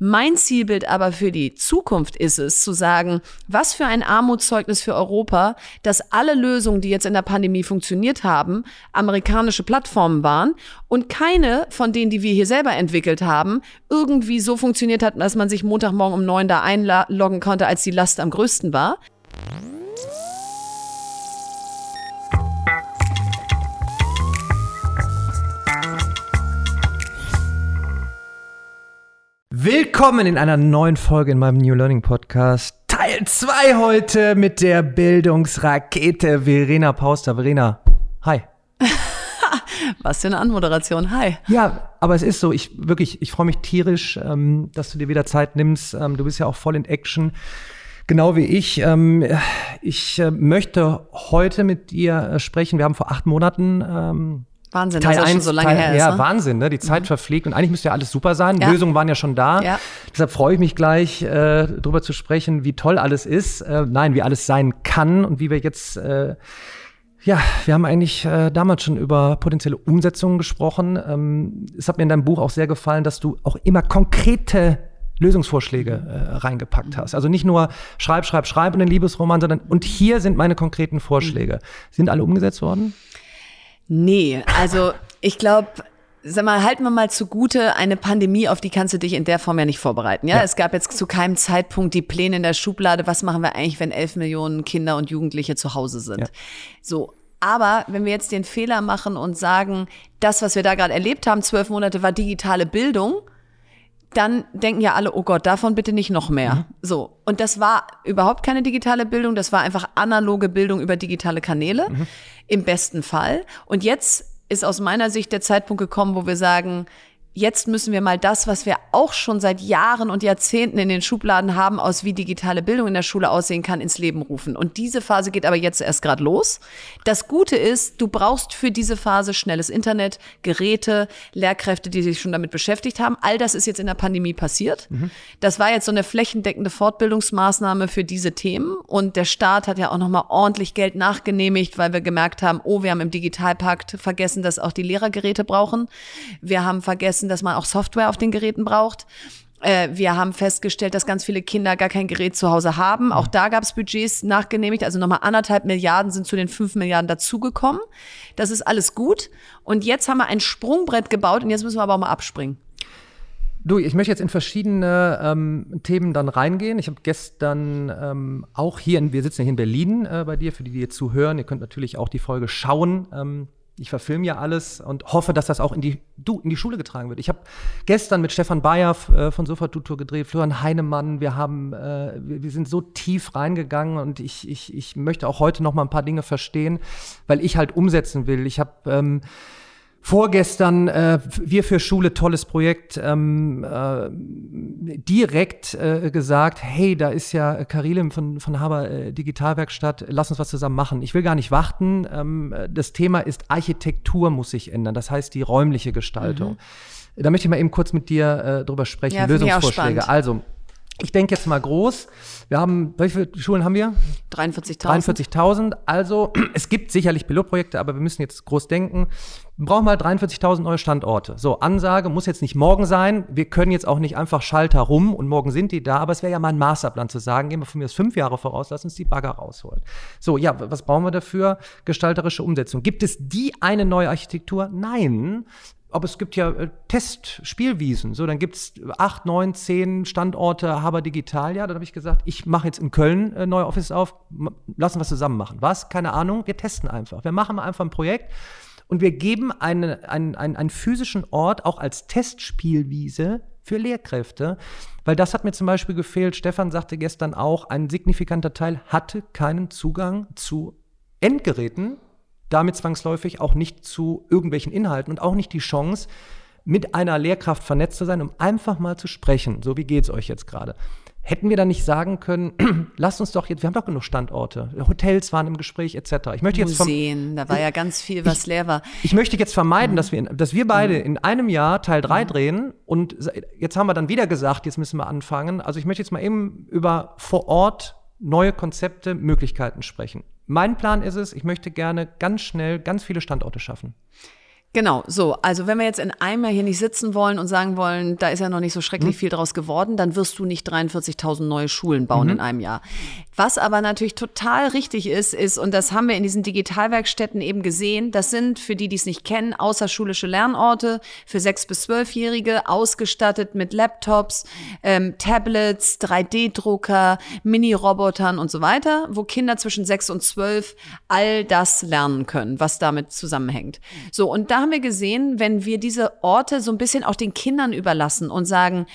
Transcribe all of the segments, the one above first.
Mein Zielbild aber für die Zukunft ist es, zu sagen, was für ein Armutszeugnis für Europa, dass alle Lösungen, die jetzt in der Pandemie funktioniert haben, amerikanische Plattformen waren und keine von denen, die wir hier selber entwickelt haben, irgendwie so funktioniert hat, dass man sich Montagmorgen um neun da einloggen konnte, als die Last am größten war. Willkommen in einer neuen Folge in meinem New Learning Podcast. Teil 2 heute mit der Bildungsrakete Verena Pauster. Verena, hi. Was für eine Anmoderation. Hi. Ja, aber es ist so, ich wirklich, ich freue mich tierisch, ähm, dass du dir wieder Zeit nimmst. Ähm, du bist ja auch voll in Action. Genau wie ich. Ähm, ich äh, möchte heute mit dir äh, sprechen. Wir haben vor acht Monaten ähm, Wahnsinn, Teil dass das 1, schon so lange Teil, her ist. Ja, ne? Wahnsinn, ne? Die Zeit verfliegt und eigentlich müsste ja alles super sein. Ja. Lösungen waren ja schon da. Ja. Deshalb freue ich mich gleich, äh, darüber zu sprechen, wie toll alles ist. Äh, nein, wie alles sein kann und wie wir jetzt äh, ja, wir haben eigentlich äh, damals schon über potenzielle Umsetzungen gesprochen. Ähm, es hat mir in deinem Buch auch sehr gefallen, dass du auch immer konkrete Lösungsvorschläge äh, reingepackt hast. Also nicht nur schreib, schreib, schreib in den Liebesroman, sondern und hier sind meine konkreten Vorschläge. Sind alle umgesetzt worden? Nee, also ich glaube, sag mal, halten wir mal zugute, eine Pandemie, auf die kannst du dich in der Form ja nicht vorbereiten. Ja? Ja. es gab jetzt zu keinem Zeitpunkt die Pläne in der Schublade, was machen wir eigentlich, wenn elf Millionen Kinder und Jugendliche zu Hause sind. Ja. So. Aber wenn wir jetzt den Fehler machen und sagen, das, was wir da gerade erlebt haben, zwölf Monate war digitale Bildung, dann denken ja alle, oh Gott, davon bitte nicht noch mehr. So. Und das war überhaupt keine digitale Bildung, das war einfach analoge Bildung über digitale Kanäle, im besten Fall. Und jetzt ist aus meiner Sicht der Zeitpunkt gekommen, wo wir sagen, jetzt müssen wir mal das, was wir auch schon seit Jahren und Jahrzehnten in den Schubladen haben, aus wie digitale Bildung in der Schule aussehen kann, ins Leben rufen. Und diese Phase geht aber jetzt erst gerade los. Das Gute ist, du brauchst für diese Phase schnelles Internet, Geräte, Lehrkräfte, die sich schon damit beschäftigt haben. All das ist jetzt in der Pandemie passiert. Das war jetzt so eine flächendeckende Fortbildungsmaßnahme für diese Themen. Und der Staat hat ja auch nochmal ordentlich Geld nachgenehmigt, weil wir gemerkt haben, oh, wir haben im Digitalpakt vergessen, dass auch die Lehrergeräte brauchen. Wir haben vergessen, dass man auch Software auf den Geräten braucht. Äh, Wir haben festgestellt, dass ganz viele Kinder gar kein Gerät zu Hause haben. Auch da gab es Budgets nachgenehmigt. Also nochmal anderthalb Milliarden sind zu den fünf Milliarden dazugekommen. Das ist alles gut. Und jetzt haben wir ein Sprungbrett gebaut und jetzt müssen wir aber auch mal abspringen. Du, ich möchte jetzt in verschiedene ähm, Themen dann reingehen. Ich habe gestern ähm, auch hier, in, wir sitzen hier in Berlin äh, bei dir, für die, die jetzt zuhören. Ihr könnt natürlich auch die Folge schauen. Ähm, ich verfilme ja alles und hoffe, dass das auch in die, du, in die Schule getragen wird. Ich habe gestern mit Stefan Bayer äh, von Sofa Tutor gedreht, Florian Heinemann. Wir haben, äh, wir sind so tief reingegangen und ich, ich, ich möchte auch heute noch mal ein paar Dinge verstehen, weil ich halt umsetzen will. Ich habe ähm, Vorgestern, äh, wir für Schule, tolles Projekt, ähm, äh, direkt äh, gesagt, hey, da ist ja Karilem von, von Haber äh, Digitalwerkstatt, lass uns was zusammen machen. Ich will gar nicht warten. Ähm, das Thema ist Architektur muss sich ändern, das heißt die räumliche Gestaltung. Da möchte ich mal eben kurz mit dir äh, drüber sprechen, Ja, Lösungsvorschläge. Also, ich denke jetzt mal groß. Wir haben, wie viele Schulen haben wir? 43.000. 43.000. Also, es gibt sicherlich Pilotprojekte, aber wir müssen jetzt groß denken. Wir brauchen mal 43.000 neue Standorte. So, Ansage muss jetzt nicht morgen sein. Wir können jetzt auch nicht einfach Schalter rum und morgen sind die da. Aber es wäre ja mal ein Masterplan zu sagen, gehen wir von mir aus fünf Jahre voraus, lass uns die Bagger rausholen. So, ja, was brauchen wir dafür? Gestalterische Umsetzung. Gibt es die eine neue Architektur? Nein. Aber es gibt ja äh, Testspielwiesen. So, dann gibt es acht, neun, zehn Standorte Haber Digital. Ja, dann habe ich gesagt, ich mache jetzt in Köln äh, neue Office auf. Lassen wir zusammen machen. Was? Keine Ahnung. Wir testen einfach. Wir machen einfach ein Projekt und wir geben eine, einen, einen, einen physischen Ort auch als Testspielwiese für Lehrkräfte. Weil das hat mir zum Beispiel gefehlt. Stefan sagte gestern auch, ein signifikanter Teil hatte keinen Zugang zu Endgeräten, damit zwangsläufig auch nicht zu irgendwelchen Inhalten und auch nicht die Chance, mit einer Lehrkraft vernetzt zu sein, um einfach mal zu sprechen. So, wie geht's euch jetzt gerade? Hätten wir dann nicht sagen können, lasst uns doch jetzt, wir haben doch genug Standorte, Hotels waren im Gespräch etc. Ich möchte jetzt Museen, da war ja ganz viel, was leer war. ich möchte jetzt vermeiden, dass wir, dass wir beide in einem Jahr Teil 3 drehen und jetzt haben wir dann wieder gesagt, jetzt müssen wir anfangen. Also ich möchte jetzt mal eben über vor Ort neue Konzepte, Möglichkeiten sprechen. Mein Plan ist es, ich möchte gerne ganz schnell ganz viele Standorte schaffen. Genau, so. Also wenn wir jetzt in einem Jahr hier nicht sitzen wollen und sagen wollen, da ist ja noch nicht so schrecklich Mhm. viel draus geworden, dann wirst du nicht 43.000 neue Schulen bauen Mhm. in einem Jahr. Was aber natürlich total richtig ist, ist, und das haben wir in diesen Digitalwerkstätten eben gesehen, das sind, für die, die es nicht kennen, außerschulische Lernorte für 6- bis 12-Jährige, ausgestattet mit Laptops, ähm, Tablets, 3D-Drucker, Mini-Robotern und so weiter, wo Kinder zwischen 6 und 12 all das lernen können, was damit zusammenhängt. So, und da haben wir gesehen, wenn wir diese Orte so ein bisschen auch den Kindern überlassen und sagen,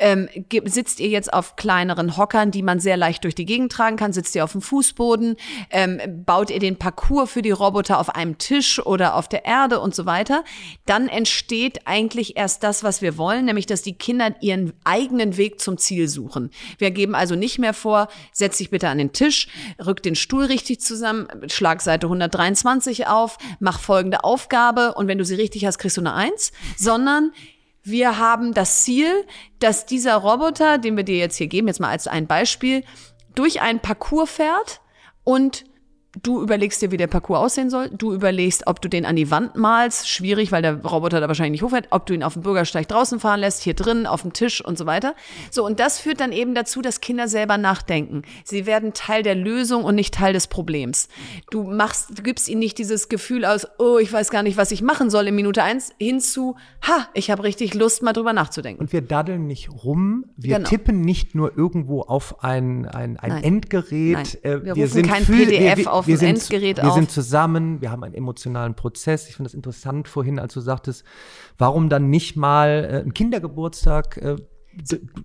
ähm, sitzt ihr jetzt auf kleineren Hockern, die man sehr leicht durch die Gegend tragen kann? Sitzt ihr auf dem Fußboden? Ähm, baut ihr den Parcours für die Roboter auf einem Tisch oder auf der Erde und so weiter? Dann entsteht eigentlich erst das, was wir wollen, nämlich dass die Kinder ihren eigenen Weg zum Ziel suchen. Wir geben also nicht mehr vor, setz dich bitte an den Tisch, rück den Stuhl richtig zusammen, schlag Seite 123 auf, mach folgende Aufgabe und wenn du sie richtig hast, kriegst du eine Eins, sondern wir haben das Ziel, dass dieser Roboter, den wir dir jetzt hier geben, jetzt mal als ein Beispiel, durch einen Parcours fährt und du überlegst dir, wie der Parcours aussehen soll. Du überlegst, ob du den an die Wand malst. Schwierig, weil der Roboter da wahrscheinlich nicht hochfährt. Ob du ihn auf dem Bürgersteig draußen fahren lässt, hier drin, auf dem Tisch und so weiter. So, und das führt dann eben dazu, dass Kinder selber nachdenken. Sie werden Teil der Lösung und nicht Teil des Problems. Du machst, du gibst ihnen nicht dieses Gefühl aus, oh, ich weiß gar nicht, was ich machen soll in Minute eins, hinzu, ha, ich habe richtig Lust, mal drüber nachzudenken. Und wir daddeln nicht rum, wir Genau. tippen nicht nur irgendwo auf ein, ein, ein Nein. Endgerät. Nein. äh, Wir rufen kein PDF auf wir ein sind, Endgerät Wir auf. sind zusammen, wir haben einen emotionalen Prozess. Ich finde das interessant vorhin, als du sagtest, warum dann nicht mal äh, einen Kindergeburtstag äh,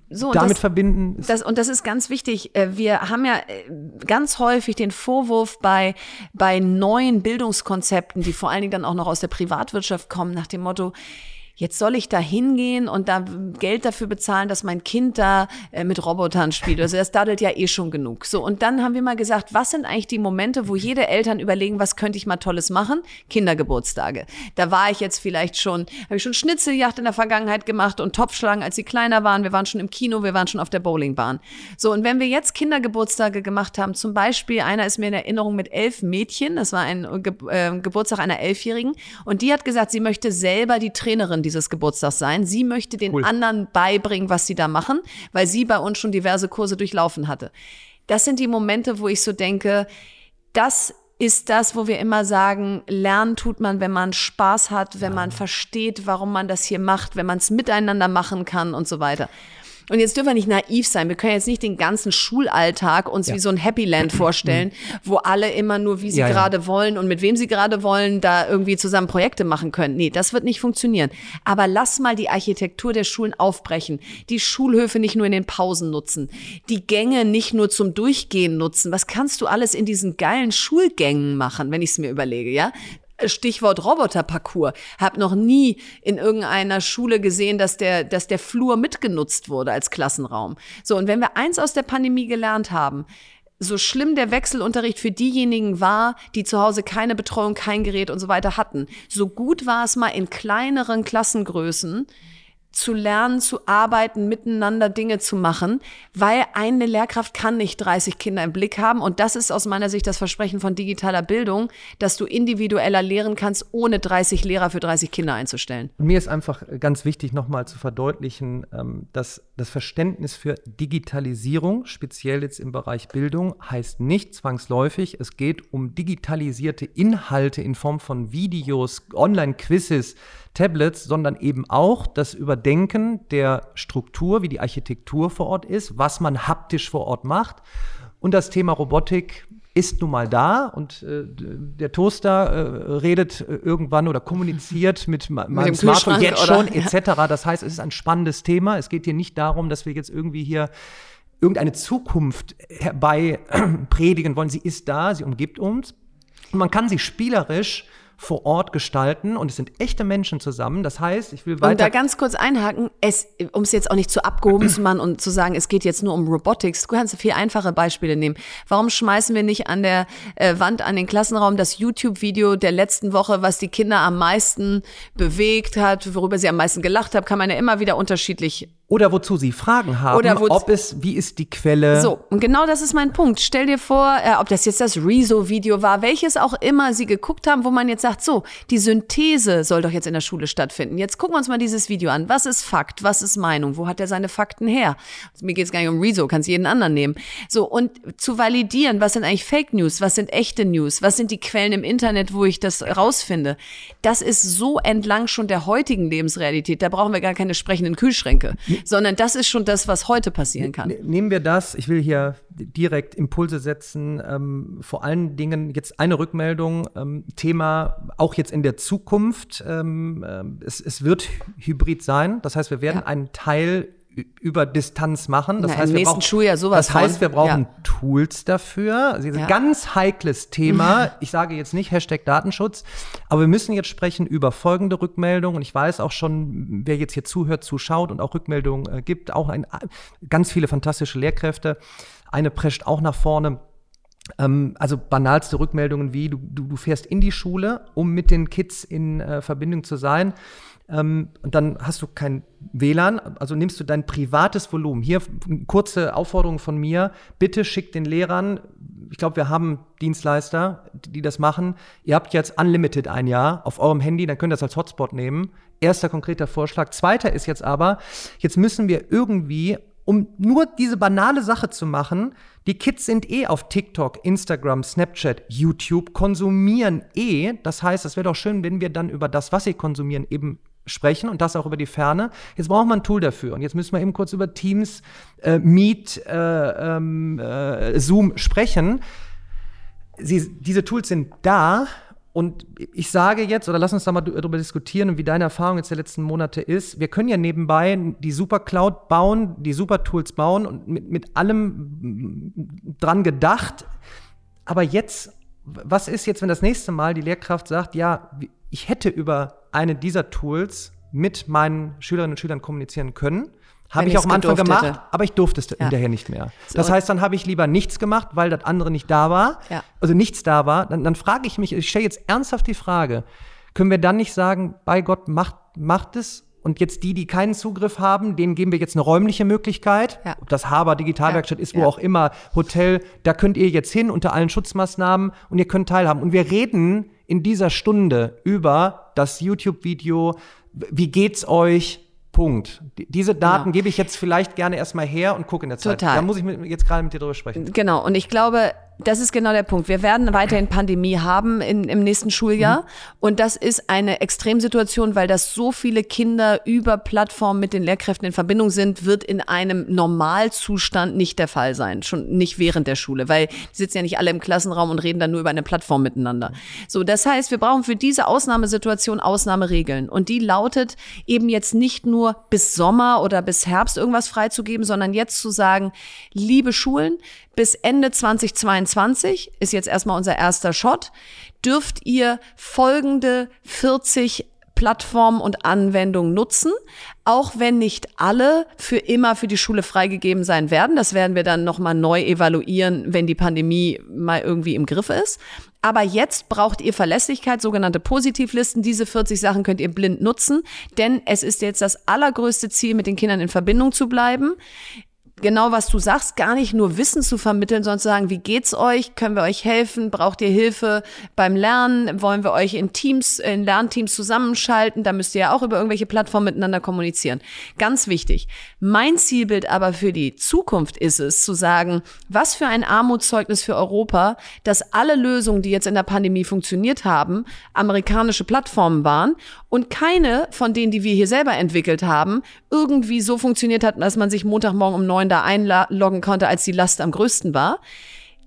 So, damit das- verbinden? Das, und das ist ganz wichtig. Äh, Wir haben ja äh, ganz häufig den Vorwurf bei, bei neuen Bildungskonzepten, die vor allen Dingen dann auch noch aus der Privatwirtschaft kommen, nach dem Motto, Jetzt soll ich da hingehen und da Geld dafür bezahlen, dass mein Kind da äh, mit Robotern spielt. Also das daddelt ja eh schon genug. So, und dann haben wir mal gesagt, was sind eigentlich die Momente, wo jede Eltern überlegen, was könnte ich mal Tolles machen? Kindergeburtstage. Da war ich jetzt vielleicht schon, habe ich schon Schnitzeljagd in der Vergangenheit gemacht und Topfschlagen, als sie kleiner waren. Wir waren schon im Kino, wir waren schon auf der Bowlingbahn. So, und wenn wir jetzt Kindergeburtstage gemacht haben, zum Beispiel, einer ist mir in Erinnerung mit elf Mädchen, das war ein Ge äh, Geburtstag einer Elfjährigen, und die hat gesagt, sie möchte selber die Trainerin dieses Geburtstags sein. Sie möchte den anderen beibringen, was sie da machen, weil sie bei uns schon diverse Kurse durchlaufen hatte. Das sind die Momente, wo ich so denke, das ist das, wo wir immer sagen, lernen tut man, wenn man Spaß hat, wenn man versteht, warum man das hier macht, wenn man es miteinander machen kann und so weiter. Und jetzt dürfen wir nicht naiv sein. Wir können jetzt nicht den ganzen Schulalltag uns wie so ein Happy Land vorstellen, wo alle immer nur, wie sie Ja, ja. gerade wollen und mit wem sie gerade wollen, da irgendwie zusammen Projekte machen können. Nee, das wird nicht funktionieren. Aber lass mal die Architektur der Schulen aufbrechen. Die Schulhöfe nicht nur in den Pausen nutzen. Die Gänge nicht nur zum Durchgehen nutzen. Was kannst du alles in diesen geilen Schulgängen machen, wenn ich es mir überlege, ja? Stichwort Roboterparcours. Hab noch nie in irgendeiner Schule gesehen, dass der, dass der Flur mitgenutzt wurde als Klassenraum. So, und wenn wir eins aus der Pandemie gelernt haben, so schlimm der Wechselunterricht für diejenigen war, die zu Hause keine Betreuung, kein Gerät und so weiter hatten, so gut war es mal in kleineren Klassengrößen, zu lernen, zu arbeiten, miteinander Dinge zu machen, weil eine Lehrkraft kann nicht 30 Kinder im Blick haben. Und das ist aus meiner Sicht das Versprechen von digitaler Bildung, dass du individueller lehren kannst, ohne 30 Lehrer für 30 Kinder einzustellen. Mir ist einfach ganz wichtig, nochmal zu verdeutlichen, ähm, dass das Verständnis für Digitalisierung, speziell jetzt im Bereich Bildung, heißt nicht zwangsläufig, es geht um digitalisierte Inhalte in Form von Videos, Online-Quizzes, Tablets, sondern eben auch das Überdenken der Struktur, wie die Architektur vor Ort ist, was man haptisch vor Ort macht. Und das Thema Robotik ist nun mal da und äh, der Toaster äh, redet äh, irgendwann oder kommuniziert mit, ma- meinem dem Smartphone jetzt oder- schon etc. Das heißt, es ist ein spannendes Thema. Es geht hier nicht darum, dass wir jetzt irgendwie hier irgendeine Zukunft herbei predigen wollen. Sie ist da, sie umgibt uns. Und man kann sie spielerisch vor Ort gestalten und es sind echte Menschen zusammen. Das heißt, ich will Und da weiter. ganz kurz einhaken, um es jetzt auch nicht zu abgehoben zu machen und zu sagen, es geht jetzt nur um Robotics, du kannst viel einfache Beispiele nehmen. Warum schmeißen wir nicht an der äh, Wand, an den Klassenraum das YouTube-Video der letzten Woche, was die Kinder am meisten bewegt hat, worüber sie am meisten gelacht haben, kann man ja immer wieder unterschiedlich Oder wozu Sie Fragen haben, Oder ob es, wie ist die Quelle? So, und genau das ist mein Punkt. Stell dir vor, äh, ob das jetzt das Rezo-Video war, welches auch immer sie geguckt haben, wo man jetzt sagt, so, die Synthese soll doch jetzt in der Schule stattfinden. Jetzt gucken wir uns mal dieses Video an. Was ist Fakt? Was ist Meinung? Wo hat er seine Fakten her? Also mir geht es gar nicht um Rezo, kannst jeden anderen nehmen. So, und zu validieren, was sind eigentlich Fake News? Was sind echte News? Was sind die Quellen im Internet, wo ich das rausfinde? Das ist so entlang schon der heutigen Lebensrealität. Da brauchen wir gar keine sprechenden Kühlschränke, sondern das ist schon das, was heute passieren kann. Ne, nehmen wir das. Ich will hier direkt Impulse setzen. Ähm, vor allen Dingen jetzt eine Rückmeldung. Ähm, Thema auch jetzt in der Zukunft. Ähm, äh, es, es, wird hybrid sein. Das heißt, wir werden ja. einen Teil über Distanz machen. Das Na, heißt, im nächsten brauchen, Schuljahr sowas. Das heißt, wir brauchen ja. Tools dafür. Also ja. Ganz heikles Thema. Ich sage jetzt nicht Hashtag Datenschutz, aber wir müssen jetzt sprechen über folgende Rückmeldungen. Und ich weiß auch schon, wer jetzt hier zuhört, zuschaut und auch Rückmeldungen äh, gibt, auch ein, ganz viele fantastische Lehrkräfte. Eine prescht auch nach vorne. Ähm, also banalste Rückmeldungen wie, du, du, du, fährst in die Schule, um mit den Kids in äh, Verbindung zu sein. Ähm, und dann hast du kein WLAN, also nimmst du dein privates Volumen. Hier kurze Aufforderung von mir, bitte schickt den Lehrern, ich glaube, wir haben Dienstleister, die das machen. Ihr habt jetzt Unlimited ein Jahr auf eurem Handy, dann könnt ihr das als Hotspot nehmen. Erster konkreter Vorschlag. Zweiter ist jetzt aber, jetzt müssen wir irgendwie um nur diese banale Sache zu machen, die Kids sind eh auf TikTok, Instagram, Snapchat, YouTube, konsumieren eh. Das heißt, es wäre doch schön, wenn wir dann über das, was sie konsumieren, eben sprechen und das auch über die Ferne. Jetzt braucht man ein Tool dafür. Und jetzt müssen wir eben kurz über Teams, äh, Meet, äh, ähm, äh, Zoom sprechen. Sie, diese Tools sind da. Und ich sage jetzt, oder lass uns da mal darüber diskutieren, wie deine Erfahrung jetzt der letzten Monate ist. Wir können ja nebenbei die Super Cloud bauen, die Super Tools bauen und mit, mit allem dran gedacht. Aber jetzt, was ist jetzt, wenn das nächste Mal die Lehrkraft sagt, ja, ich hätte über eine dieser Tools mit meinen Schülerinnen und Schülern kommunizieren können? Habe ich auch am Anfang gemacht, hätte. aber ich durfte es ja. hinterher nicht mehr. So. Das heißt, dann habe ich lieber nichts gemacht, weil das andere nicht da war. Ja. Also nichts da war. Dann, dann frage ich mich, ich stelle jetzt ernsthaft die Frage, können wir dann nicht sagen, bei Gott, macht, macht es und jetzt die, die keinen Zugriff haben, denen geben wir jetzt eine räumliche Möglichkeit. Ja. Ob das Haber Digitalwerkstatt ja. ist, wo ja. auch immer, Hotel, da könnt ihr jetzt hin unter allen Schutzmaßnahmen und ihr könnt teilhaben. Und wir reden in dieser Stunde über das YouTube-Video, wie geht's euch, Punkt. Diese Daten genau. gebe ich jetzt vielleicht gerne erstmal her und gucke in der Zeit. Total. Da muss ich mit, jetzt gerade mit dir drüber sprechen. Genau. Und ich glaube, das ist genau der Punkt. Wir werden weiterhin Pandemie haben in, im nächsten Schuljahr. Mhm. Und das ist eine Extremsituation, weil das so viele Kinder über Plattformen mit den Lehrkräften in Verbindung sind, wird in einem Normalzustand nicht der Fall sein. Schon nicht während der Schule, weil die sitzen ja nicht alle im Klassenraum und reden dann nur über eine Plattform miteinander. So, das heißt, wir brauchen für diese Ausnahmesituation Ausnahmeregeln. Und die lautet eben jetzt nicht nur bis Sommer oder bis Herbst irgendwas freizugeben, sondern jetzt zu sagen, liebe Schulen, bis Ende 2022 ist jetzt erstmal unser erster Shot, dürft ihr folgende 40 Plattformen und Anwendungen nutzen, auch wenn nicht alle für immer für die Schule freigegeben sein werden. Das werden wir dann nochmal neu evaluieren, wenn die Pandemie mal irgendwie im Griff ist. Aber jetzt braucht ihr Verlässlichkeit, sogenannte Positivlisten. Diese 40 Sachen könnt ihr blind nutzen, denn es ist jetzt das allergrößte Ziel, mit den Kindern in Verbindung zu bleiben genau was du sagst, gar nicht nur Wissen zu vermitteln, sondern zu sagen, wie geht's euch? Können wir euch helfen? Braucht ihr Hilfe beim Lernen? Wollen wir euch in Teams, in Lernteams zusammenschalten? Da müsst ihr ja auch über irgendwelche Plattformen miteinander kommunizieren. Ganz wichtig. Mein Zielbild aber für die Zukunft ist es, zu sagen, was für ein Armutszeugnis für Europa, dass alle Lösungen, die jetzt in der Pandemie funktioniert haben, amerikanische Plattformen waren und keine von denen, die wir hier selber entwickelt haben, irgendwie so funktioniert hat, dass man sich Montagmorgen um neun da einloggen konnte, als die Last am größten war,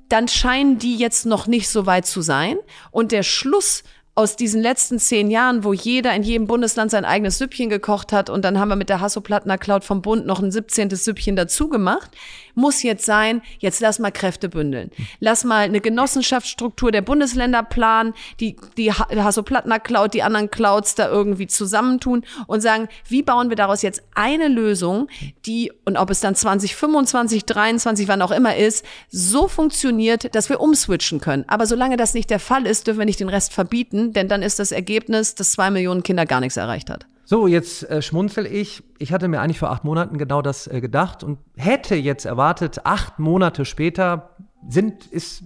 dann scheinen die jetzt noch nicht so weit zu sein. Und der Schluss aus diesen letzten zehn Jahren, wo jeder in jedem Bundesland sein eigenes Süppchen gekocht hat und dann haben wir mit der Hasso-Plattner Cloud vom Bund noch ein 17. Süppchen dazu gemacht, muss jetzt sein, jetzt lass mal Kräfte bündeln. Lass mal eine Genossenschaftsstruktur der Bundesländer planen, die, die Hasso-Plattner Cloud, die anderen Clouds da irgendwie zusammentun und sagen, wie bauen wir daraus jetzt eine Lösung, die, und ob es dann 2025, 23, wann auch immer ist, so funktioniert, dass wir umswitchen können. Aber solange das nicht der Fall ist, dürfen wir nicht den Rest verbieten, denn dann ist das Ergebnis, dass zwei Millionen Kinder gar nichts erreicht hat. So, jetzt äh, schmunzel ich. Ich hatte mir eigentlich vor acht Monaten genau das äh, gedacht und hätte jetzt erwartet, acht Monate später sind, ist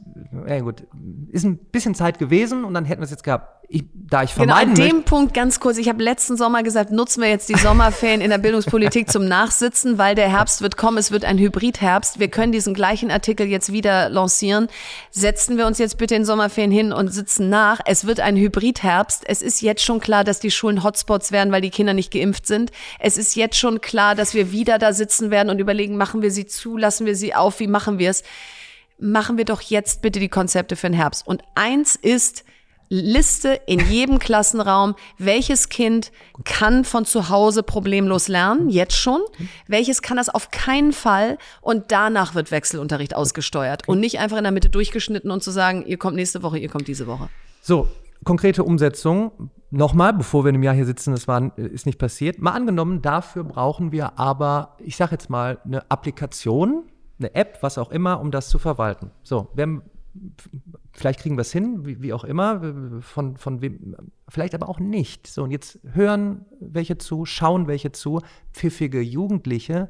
ja gut, ist ein bisschen Zeit gewesen und dann hätten wir es jetzt gehabt. Ich, da ich Genau, vermeiden an dem Punkt ganz kurz. Ich habe letzten Sommer gesagt, nutzen wir jetzt die Sommerferien in der Bildungspolitik zum Nachsitzen, weil der Herbst wird kommen. Es wird ein Hybridherbst. Wir können diesen gleichen Artikel jetzt wieder lancieren. Setzen wir uns jetzt bitte in Sommerferien hin und sitzen nach. Es wird ein Hybridherbst. Es ist jetzt schon klar, dass die Schulen Hotspots werden, weil die Kinder nicht geimpft sind. Es ist jetzt schon klar, dass wir wieder da sitzen werden und überlegen, machen wir sie zu, lassen wir sie auf, wie machen wir es? Machen wir doch jetzt bitte die Konzepte für den Herbst. Und eins ist, Liste in jedem Klassenraum, welches Kind kann von zu Hause problemlos lernen, jetzt schon, welches kann das auf keinen Fall und danach wird Wechselunterricht ausgesteuert und nicht einfach in der Mitte durchgeschnitten und zu sagen, ihr kommt nächste Woche, ihr kommt diese Woche. So, konkrete Umsetzung. Nochmal, bevor wir in einem Jahr hier sitzen, das war, ist nicht passiert. Mal angenommen, dafür brauchen wir aber, ich sage jetzt mal, eine Applikation, eine App, was auch immer, um das zu verwalten. So, wir haben, vielleicht kriegen wir es hin, wie, wie auch immer, von, von wem, vielleicht aber auch nicht. So, und jetzt hören welche zu, schauen welche zu, pfiffige Jugendliche,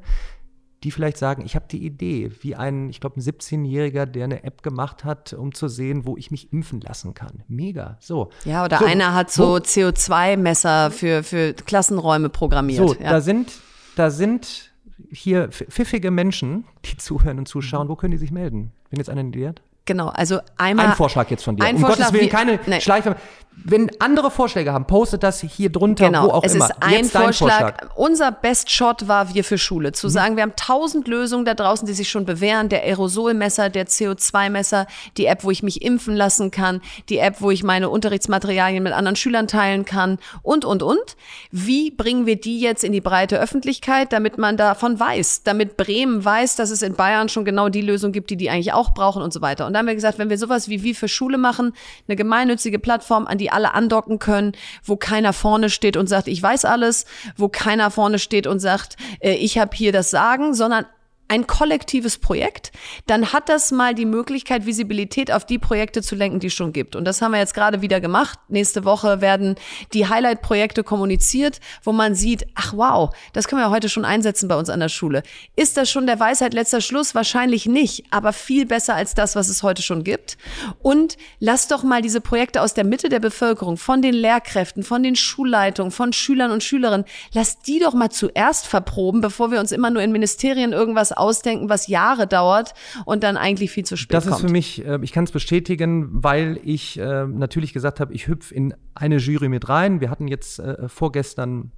die vielleicht sagen, ich habe die Idee, wie ein, ich glaube, ein 17-Jähriger, der eine App gemacht hat, um zu sehen, wo ich mich impfen lassen kann. Mega. So. Ja, oder so, einer hat so wo- CO2-Messer für, für Klassenräume programmiert. So, ja. da sind, da sind hier pf- pfiffige Menschen, die zuhören und zuschauen. Wo können die sich melden? Wenn jetzt einer eine? Genau, also einmal. Ein Vorschlag jetzt von dir. ein um Vorschlag, Gottes Willen, keine nee. Schleife. Wenn andere Vorschläge haben, postet das hier drunter, Genau, wo auch es immer. ist ein jetzt dein Vorschlag. Unser Best Shot war wir für Schule. Mhm. Zu sagen, wir haben tausend Lösungen da draußen, die sich schon bewähren. Der Aerosolmesser, der CO2-Messer, die App, wo ich mich impfen lassen kann, die App, wo ich meine Unterrichtsmaterialien mit anderen Schülern teilen kann und, und, und. Wie bringen wir die jetzt in die breite Öffentlichkeit, damit man davon weiß, damit Bremen weiß, dass es in Bayern schon genau die Lösung gibt, die die eigentlich auch brauchen und so weiter. Und da haben wir gesagt, wenn wir sowas wie wie für Schule machen, eine gemeinnützige Plattform, an die alle andocken können, wo keiner vorne steht und sagt, ich weiß alles, wo keiner vorne steht und sagt, äh, ich habe hier das Sagen, sondern ein kollektives Projekt, dann hat das mal die Möglichkeit, Visibilität auf die Projekte zu lenken, die es schon gibt. Und das haben wir jetzt gerade wieder gemacht. Nächste Woche werden die Highlight-Projekte kommuniziert, wo man sieht, ach wow, das können wir heute schon einsetzen bei uns an der Schule. Ist das schon der Weisheit letzter Schluss? Wahrscheinlich nicht, aber viel besser als das, was es heute schon gibt. Und lass doch mal diese Projekte aus der Mitte der Bevölkerung, von den Lehrkräften, von den Schulleitungen, von Schülern und Schülerinnen, lass die doch mal zuerst verproben, bevor wir uns immer nur in Ministerien irgendwas ausdenken, was Jahre dauert und dann eigentlich viel zu spät Das kommt. ist für mich, äh, ich kann es bestätigen, weil ich äh, natürlich gesagt habe, ich hüpfe in eine Jury mit rein. Wir hatten jetzt äh, vorgestern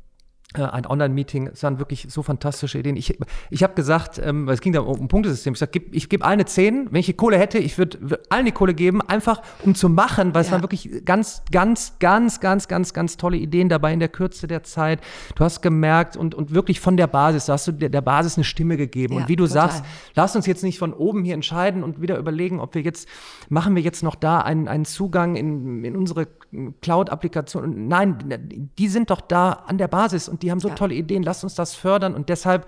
ein Online-Meeting. Es waren wirklich so fantastische Ideen. Ich, ich habe gesagt, ähm, weil es ging da um ein Punktesystem. Ich sage, ich gebe eine 10. Wenn ich die Kohle hätte, ich würde würd allen die Kohle geben, einfach um zu machen, weil es Ja. waren wirklich ganz, ganz, ganz, ganz, ganz, ganz tolle Ideen dabei in der Kürze der Zeit. Du hast gemerkt und, und wirklich von der Basis, da hast du der, der Basis eine Stimme gegeben. Ja, und wie du total. sagst, lass uns jetzt nicht von oben hier entscheiden und wieder überlegen, ob wir jetzt, machen wir jetzt noch da einen, einen Zugang in, in unsere Cloud-Applikation. Nein, die sind doch da an der Basis und die haben so Ja. tolle Ideen. Lasst uns das fördern. Und deshalb,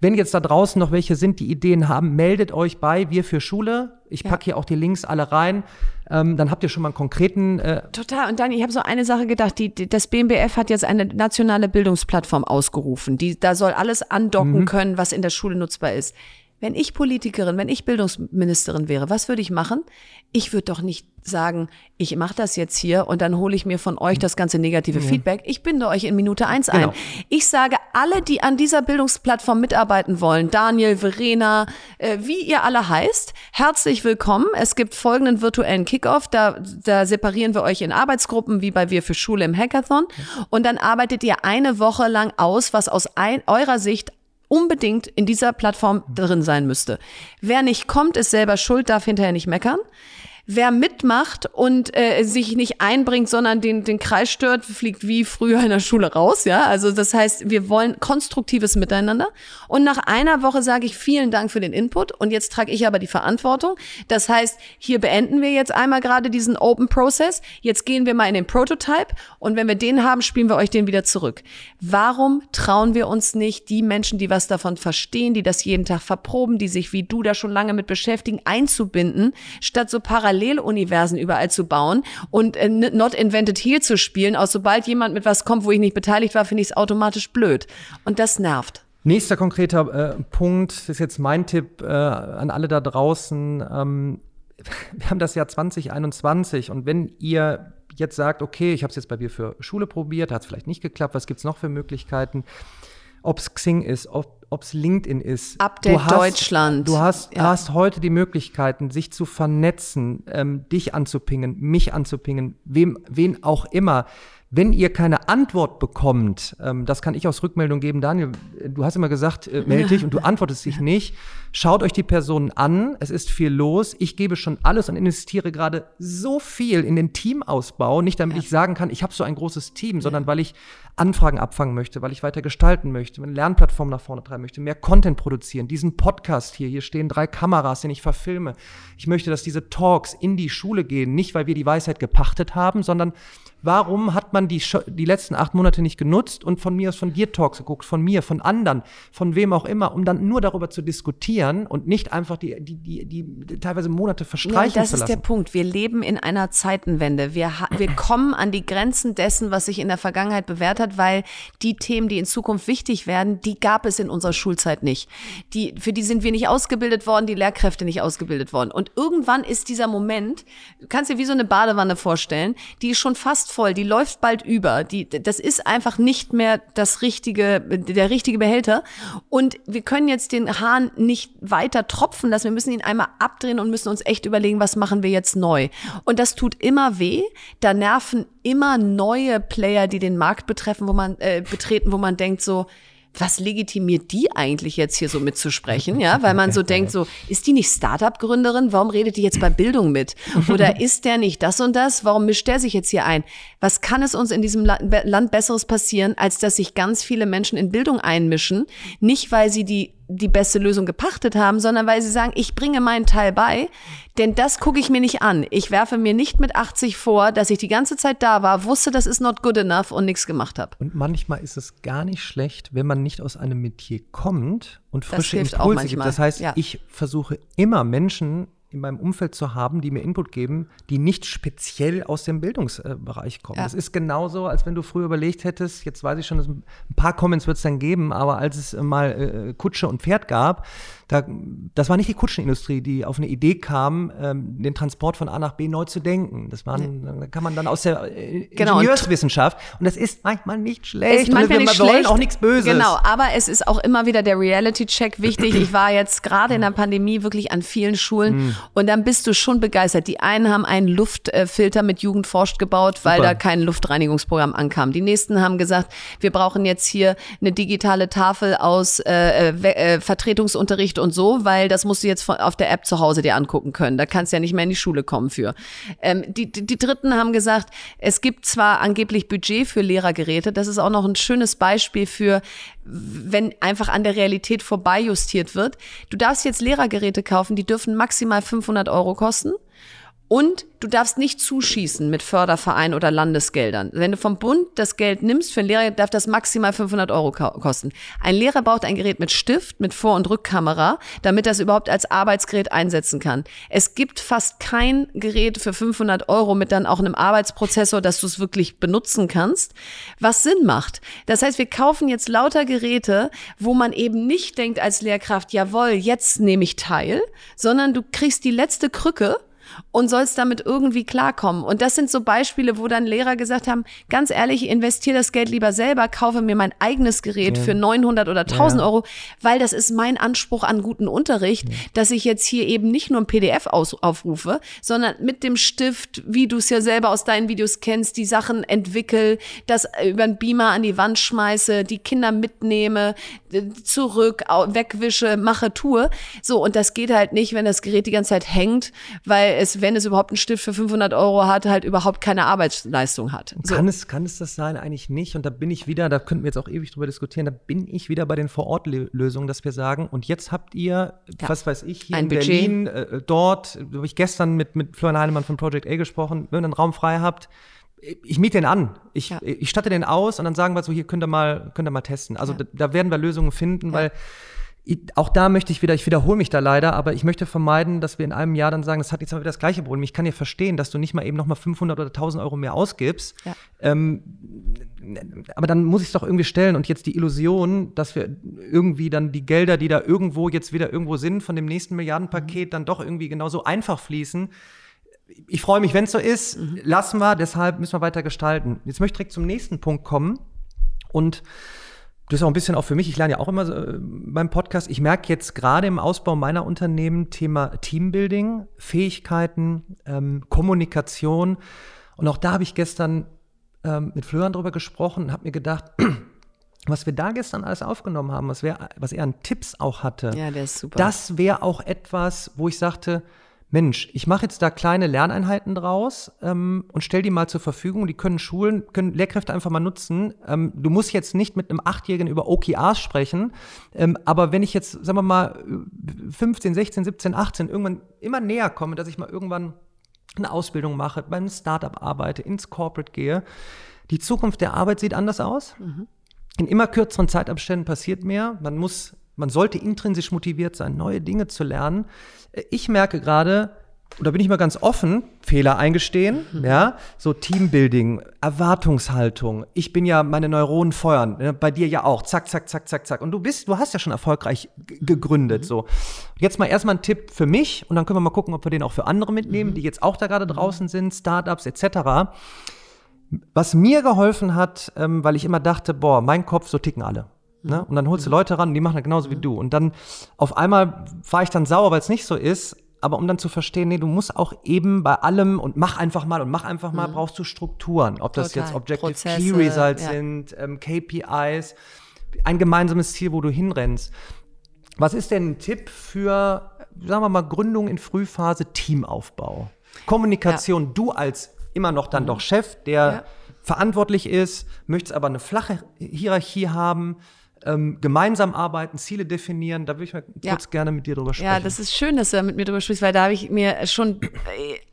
wenn jetzt da draußen noch welche sind, die Ideen haben, meldet euch bei Wir für Schule. Ich Ja. packe hier auch die Links alle rein. Ähm, dann habt ihr schon mal einen konkreten äh, Total. Und dann, ich habe so eine Sache gedacht, die, die, das BMBF hat jetzt eine nationale Bildungsplattform ausgerufen. Die, da soll alles andocken können, was in der Schule nutzbar ist. Wenn ich Politikerin, wenn ich Bildungsministerin wäre, was würde ich machen? Ich würde doch nicht sagen, ich mache das jetzt hier und dann hole ich mir von euch das ganze negative Feedback. Ich binde euch in Minute eins Genau. ein. Ich sage, alle, die an dieser Bildungsplattform mitarbeiten wollen, Daniel, Verena, äh, wie ihr alle heißt, herzlich willkommen. Es gibt folgenden virtuellen Kickoff. Da, da separieren wir euch in Arbeitsgruppen, wie bei Wir für Schule im Hackathon. Und dann arbeitet ihr eine Woche lang aus, was aus ein, eurer Sicht unbedingt in dieser Plattform drin sein müsste. Wer nicht kommt, ist selber schuld, darf hinterher nicht meckern. Wer mitmacht und äh, sich nicht einbringt, sondern den, den Kreis stört, fliegt wie früher in der Schule raus, ja. Also das heißt, wir wollen konstruktives Miteinander. Und nach einer Woche sage ich vielen Dank für den Input und jetzt trage ich aber die Verantwortung. Das heißt, hier beenden wir jetzt einmal gerade diesen Open Process. Jetzt gehen wir mal in den Prototype und wenn wir den haben, spielen wir euch den wieder zurück. Warum trauen wir uns nicht, die Menschen, die was davon verstehen, die das jeden Tag verproben, die sich wie du da schon lange mit beschäftigen, einzubinden, statt so Paralleluniversen überall zu bauen und äh, Not Invented Here zu spielen, aus sobald jemand mit was kommt, wo ich nicht beteiligt war, finde ich es automatisch blöd. Und das nervt. Nächster konkreter äh, Punkt, ist jetzt mein Tipp äh, an alle da draußen. Ähm, wir haben das Jahr 2021 und wenn ihr jetzt sagt, okay, ich habe es jetzt bei mir für Schule probiert, hat es vielleicht nicht geklappt, was gibt es noch für Möglichkeiten? Ob es Xing ist, ob es LinkedIn ist. Update du hast, Deutschland. Du hast, ja. hast heute die Möglichkeiten, sich zu vernetzen, ähm, dich anzupingen, mich anzupingen, wem, wen auch immer. Wenn ihr keine Antwort bekommt, ähm, das kann ich aus Rückmeldung geben, Daniel, du hast immer gesagt, äh, melde dich und du antwortest dich nicht. Schaut euch die Personen an, es ist viel los. Ich gebe schon alles und investiere gerade so viel in den Teamausbau, nicht damit ja. ich sagen kann, ich habe so ein großes Team, sondern weil ich Anfragen abfangen möchte, weil ich weiter gestalten möchte, eine Lernplattform nach vorne treiben möchte, mehr Content produzieren, diesen Podcast hier, hier stehen drei Kameras, den ich verfilme. Ich möchte, dass diese Talks in die Schule gehen, nicht weil wir die Weisheit gepachtet haben, sondern Warum hat man die, die letzten acht Monate nicht genutzt und von mir aus von dir Talks geguckt, von mir, von anderen, von wem auch immer, um dann nur darüber zu diskutieren und nicht einfach die, die, die, die teilweise Monate verstreichen ja, das zu lassen? Das ist der Punkt. Wir leben in einer Zeitenwende. Wir, wir kommen an die Grenzen dessen, was sich in der Vergangenheit bewährt hat, weil die Themen, die in Zukunft wichtig werden, die gab es in unserer Schulzeit nicht. Die, für die sind wir nicht ausgebildet worden, die Lehrkräfte nicht ausgebildet worden. Und irgendwann ist dieser Moment, du kannst dir wie so eine Badewanne vorstellen, die ist schon fast fast voll, die läuft bald über. Die, das ist einfach nicht mehr das richtige, der richtige Behälter. Und wir können jetzt den Hahn nicht weiter tropfen lassen. Wir müssen ihn einmal abdrehen und müssen uns echt überlegen, was machen wir jetzt neu. Und das tut immer weh. Da nerven immer neue Player, die den Markt betreffen, wo man äh, betreten, wo man denkt so, was legitimiert die eigentlich jetzt hier so mitzusprechen? Ja, weil man so denkt, so, ist die nicht Startup-Gründerin? Warum redet die jetzt bei Bildung mit? Oder ist der nicht das und das? Warum mischt der sich jetzt hier ein? Was kann es uns in diesem Land Besseres passieren, als dass sich ganz viele Menschen in Bildung einmischen? Nicht, weil sie die die beste Lösung gepachtet haben, sondern weil sie sagen, ich bringe meinen Teil bei, denn das gucke ich mir nicht an. Ich werfe mir nicht mit 80 vor, dass ich die ganze Zeit da war, wusste, das ist not good enough und nichts gemacht habe. Und manchmal ist es gar nicht schlecht, wenn man nicht aus einem Metier kommt und frische Impulse gibt. Das heißt, ja. ich versuche immer Menschen in meinem Umfeld zu haben, die mir Input geben, die nicht speziell aus dem Bildungsbereich kommen. Ja. Das ist genauso, als wenn du früher überlegt hättest, jetzt weiß ich schon, ein paar Comments wird es dann geben, aber als es mal äh, Kutsche und Pferd gab, da, das war nicht die Kutschenindustrie, die auf eine Idee kam, ähm, den Transport von A nach B neu zu denken. Das waren, ja. da kann man dann aus der äh, genau, Ingenieurswissenschaft und das ist manchmal nicht schlecht. Ist manchmal nicht wir wollen auch nichts Böses. Genau, aber es ist auch immer wieder der Reality-Check wichtig. Ich war jetzt gerade in der Pandemie wirklich an vielen Schulen mhm. und dann bist du schon begeistert. Die einen haben einen Luftfilter mit Jugendforscht gebaut, weil Super. da kein Luftreinigungsprogramm ankam. Die nächsten haben gesagt, wir brauchen jetzt hier eine digitale Tafel aus äh, äh, Vertretungsunterricht und so, weil das musst du jetzt auf der App zu Hause dir angucken können. Da kannst du ja nicht mehr in die Schule kommen für. Ähm, die, die, die Dritten haben gesagt, es gibt zwar angeblich Budget für Lehrergeräte, das ist auch noch ein schönes Beispiel für, wenn einfach an der Realität vorbei justiert wird. Du darfst jetzt Lehrergeräte kaufen, die dürfen maximal 500 Euro kosten. Und du darfst nicht zuschießen mit Förderverein oder Landesgeldern. Wenn du vom Bund das Geld nimmst für einen Lehrer, darf das maximal 500 Euro kosten. Ein Lehrer braucht ein Gerät mit Stift, mit Vor- und Rückkamera, damit er es überhaupt als Arbeitsgerät einsetzen kann. Es gibt fast kein Gerät für 500 Euro mit dann auch einem Arbeitsprozessor, dass du es wirklich benutzen kannst, was Sinn macht. Das heißt, wir kaufen jetzt lauter Geräte, wo man eben nicht denkt als Lehrkraft, jawohl, jetzt nehme ich teil, sondern du kriegst die letzte Krücke und sollst damit irgendwie klarkommen. Und das sind so Beispiele, wo dann Lehrer gesagt haben, ganz ehrlich, ich investiere das Geld lieber selber, kaufe mir mein eigenes Gerät ja. für 900 oder 1000 ja. Euro, weil das ist mein Anspruch an guten Unterricht, ja. dass ich jetzt hier eben nicht nur ein PDF aus, aufrufe, sondern mit dem Stift, wie du es ja selber aus deinen Videos kennst, die Sachen entwickel, das über einen Beamer an die Wand schmeiße, die Kinder mitnehme, zurück, wegwische, mache, tue. So, und das geht halt nicht, wenn das Gerät die ganze Zeit hängt, weil es, wenn es überhaupt einen Stift für 500 Euro hat, halt überhaupt keine Arbeitsleistung hat. So. Kann, es, kann es das sein? Eigentlich nicht. Und da bin ich wieder, da könnten wir jetzt auch ewig drüber diskutieren, da bin ich wieder bei den Vorortlösungen, dass wir sagen, und jetzt habt ihr, ja. was weiß ich, hier Ein in Budget. Berlin, äh, dort, habe ich gestern mit, mit Florian Heinemann von Project A gesprochen, wenn ihr einen Raum frei habt, ich miete den an. Ich, ja. ich statte den aus und dann sagen wir so, hier könnt ihr mal, könnt ihr mal testen. Also ja. da, da, werden wir Lösungen finden, weil auch da möchte ich wieder, ich wiederhole mich da leider, aber ich möchte vermeiden, dass wir in einem Jahr dann sagen, das hat jetzt mal wieder das gleiche Problem. Ich kann ja verstehen, dass du nicht mal eben noch mal 500 oder 1000 Euro mehr ausgibst. Ja. Ähm, aber dann muss ich es doch irgendwie stellen und jetzt die Illusion, dass wir irgendwie dann die Gelder, die da irgendwo jetzt wieder irgendwo sind, von dem nächsten Milliardenpaket mhm. dann doch irgendwie genauso einfach fließen. Ich freue mich, wenn es so ist. Mhm. Lassen wir, deshalb müssen wir weiter gestalten. Jetzt möchte ich direkt zum nächsten Punkt kommen und das ist auch ein bisschen auch für mich, ich lerne ja auch immer äh, beim Podcast, ich merke jetzt gerade im Ausbau meiner Unternehmen Thema Teambuilding, Fähigkeiten, ähm, Kommunikation. Und auch da habe ich gestern ähm, mit Florian drüber gesprochen und habe mir gedacht, was wir da gestern alles aufgenommen haben, was, wär, was er an Tipps auch hatte, ja, der ist super. das wäre auch etwas, wo ich sagte, Mensch, ich mache jetzt da kleine Lerneinheiten draus ähm, und stell die mal zur Verfügung. Die können Schulen, können Lehrkräfte einfach mal nutzen. Ähm, du musst jetzt nicht mit einem Achtjährigen über OKRs sprechen, ähm, aber wenn ich jetzt, sagen wir mal, 15, 16, 17, 18 irgendwann immer näher komme, dass ich mal irgendwann eine Ausbildung mache, beim Startup arbeite, ins Corporate gehe, die Zukunft der Arbeit sieht anders aus. Mhm. In immer kürzeren Zeitabständen passiert mehr. Man muss man sollte intrinsisch motiviert sein, neue Dinge zu lernen. Ich merke gerade, oder bin ich mal ganz offen, Fehler eingestehen, mhm. ja, so Teambuilding, Erwartungshaltung. Ich bin ja meine Neuronen feuern, ne, bei dir ja auch, zack, zack, zack, zack, zack. Und du bist, du hast ja schon erfolgreich gegründet, mhm. so. Jetzt mal erstmal ein Tipp für mich und dann können wir mal gucken, ob wir den auch für andere mitnehmen, mhm. die jetzt auch da gerade draußen sind, Startups etc. Was mir geholfen hat, ähm, weil ich immer dachte, boah, mein Kopf, so ticken alle. Ne? Und dann holst du Leute ran, die machen das genauso wie du. Und dann auf einmal war ich dann sauer, weil es nicht so ist. Aber um dann zu verstehen, nee, du musst auch eben bei allem und mach einfach mal und mach einfach mal, mhm. brauchst du Strukturen. Ob das jetzt Objective Prozesse, Key Results ja. sind, ähm, KPIs, ein gemeinsames Ziel, wo du hinrennst. Was ist denn ein Tipp für, sagen wir mal, Gründung in Frühphase, Teamaufbau? Kommunikation, ja. du als immer noch dann mhm. doch Chef, der ja. verantwortlich ist, möchtest aber eine flache Hierarchie haben ähm, gemeinsam arbeiten, Ziele definieren. Da würde ich mal ja. kurz gerne mit dir drüber sprechen. Ja, das ist schön, dass du da mit mir drüber sprichst, weil da habe ich mir schon äh,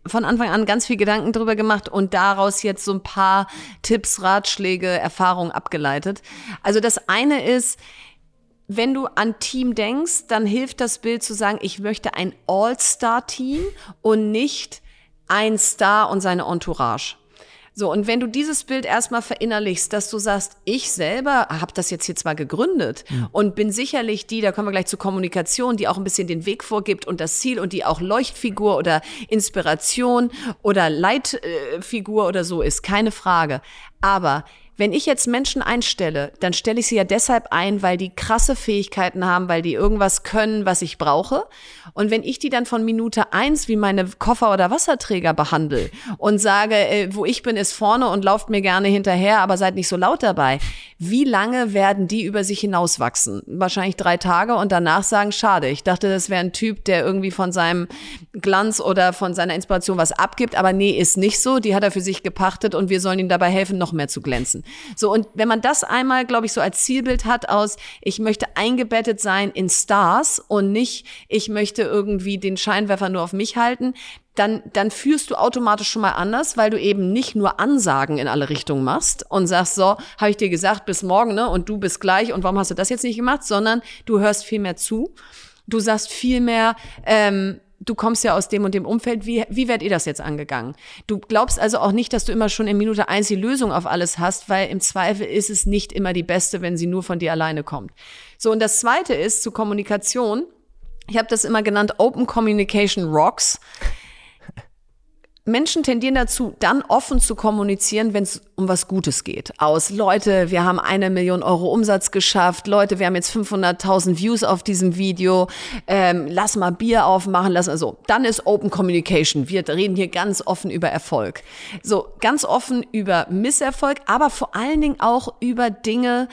von Anfang an ganz viel Gedanken drüber gemacht und daraus jetzt so ein paar Tipps, Ratschläge, Erfahrungen abgeleitet. Also das eine ist, wenn du an Team denkst, dann hilft das Bild zu sagen, ich möchte ein All-Star-Team und nicht ein Star und seine Entourage. So, und wenn du dieses Bild erstmal verinnerlichst, dass du sagst, ich selber habe das jetzt hier zwar gegründet mhm. und bin sicherlich die, da kommen wir gleich zur Kommunikation, die auch ein bisschen den Weg vorgibt und das Ziel und die auch Leuchtfigur oder Inspiration oder Leitfigur oder so ist, keine Frage. Aber wenn ich jetzt Menschen einstelle, dann stelle ich sie ja deshalb ein, weil die krasse Fähigkeiten haben, weil die irgendwas können, was ich brauche. Und wenn ich die dann von Minute eins wie meine Koffer oder Wasserträger behandle und sage, äh, wo ich bin, ist vorne und lauft mir gerne hinterher, aber seid nicht so laut dabei. Wie lange werden die über sich hinauswachsen? Wahrscheinlich drei Tage und danach sagen, schade. Ich dachte, das wäre ein Typ, der irgendwie von seinem Glanz oder von seiner Inspiration was abgibt, aber nee, ist nicht so. Die hat er für sich gepachtet und wir sollen ihm dabei helfen, noch mehr zu glänzen. So, und wenn man das einmal, glaube ich, so als Zielbild hat aus, ich möchte eingebettet sein in Stars und nicht, ich möchte irgendwie den Scheinwerfer nur auf mich halten, dann, dann führst du automatisch schon mal anders, weil du eben nicht nur Ansagen in alle Richtungen machst und sagst, so, habe ich dir gesagt, bis morgen, ne? Und du bist gleich und warum hast du das jetzt nicht gemacht? Sondern du hörst viel mehr zu. Du sagst viel mehr, ähm, du kommst ja aus dem und dem Umfeld, wie, wie werdet ihr das jetzt angegangen? Du glaubst also auch nicht, dass du immer schon in Minute eins die Lösung auf alles hast, weil im Zweifel ist es nicht immer die beste, wenn sie nur von dir alleine kommt. So, und das Zweite ist zu Kommunikation. Ich habe das immer genannt Open Communication Rocks. Menschen tendieren dazu, dann offen zu kommunizieren, wenn es um was Gutes geht. Aus, Leute, wir haben eine Million Euro Umsatz geschafft. Leute, wir haben jetzt 500.000 Views auf diesem Video. Ähm, lass mal Bier aufmachen, lass mal so. Dann ist Open Communication. Wir reden hier ganz offen über Erfolg. So, ganz offen über Misserfolg, aber vor allen Dingen auch über Dinge,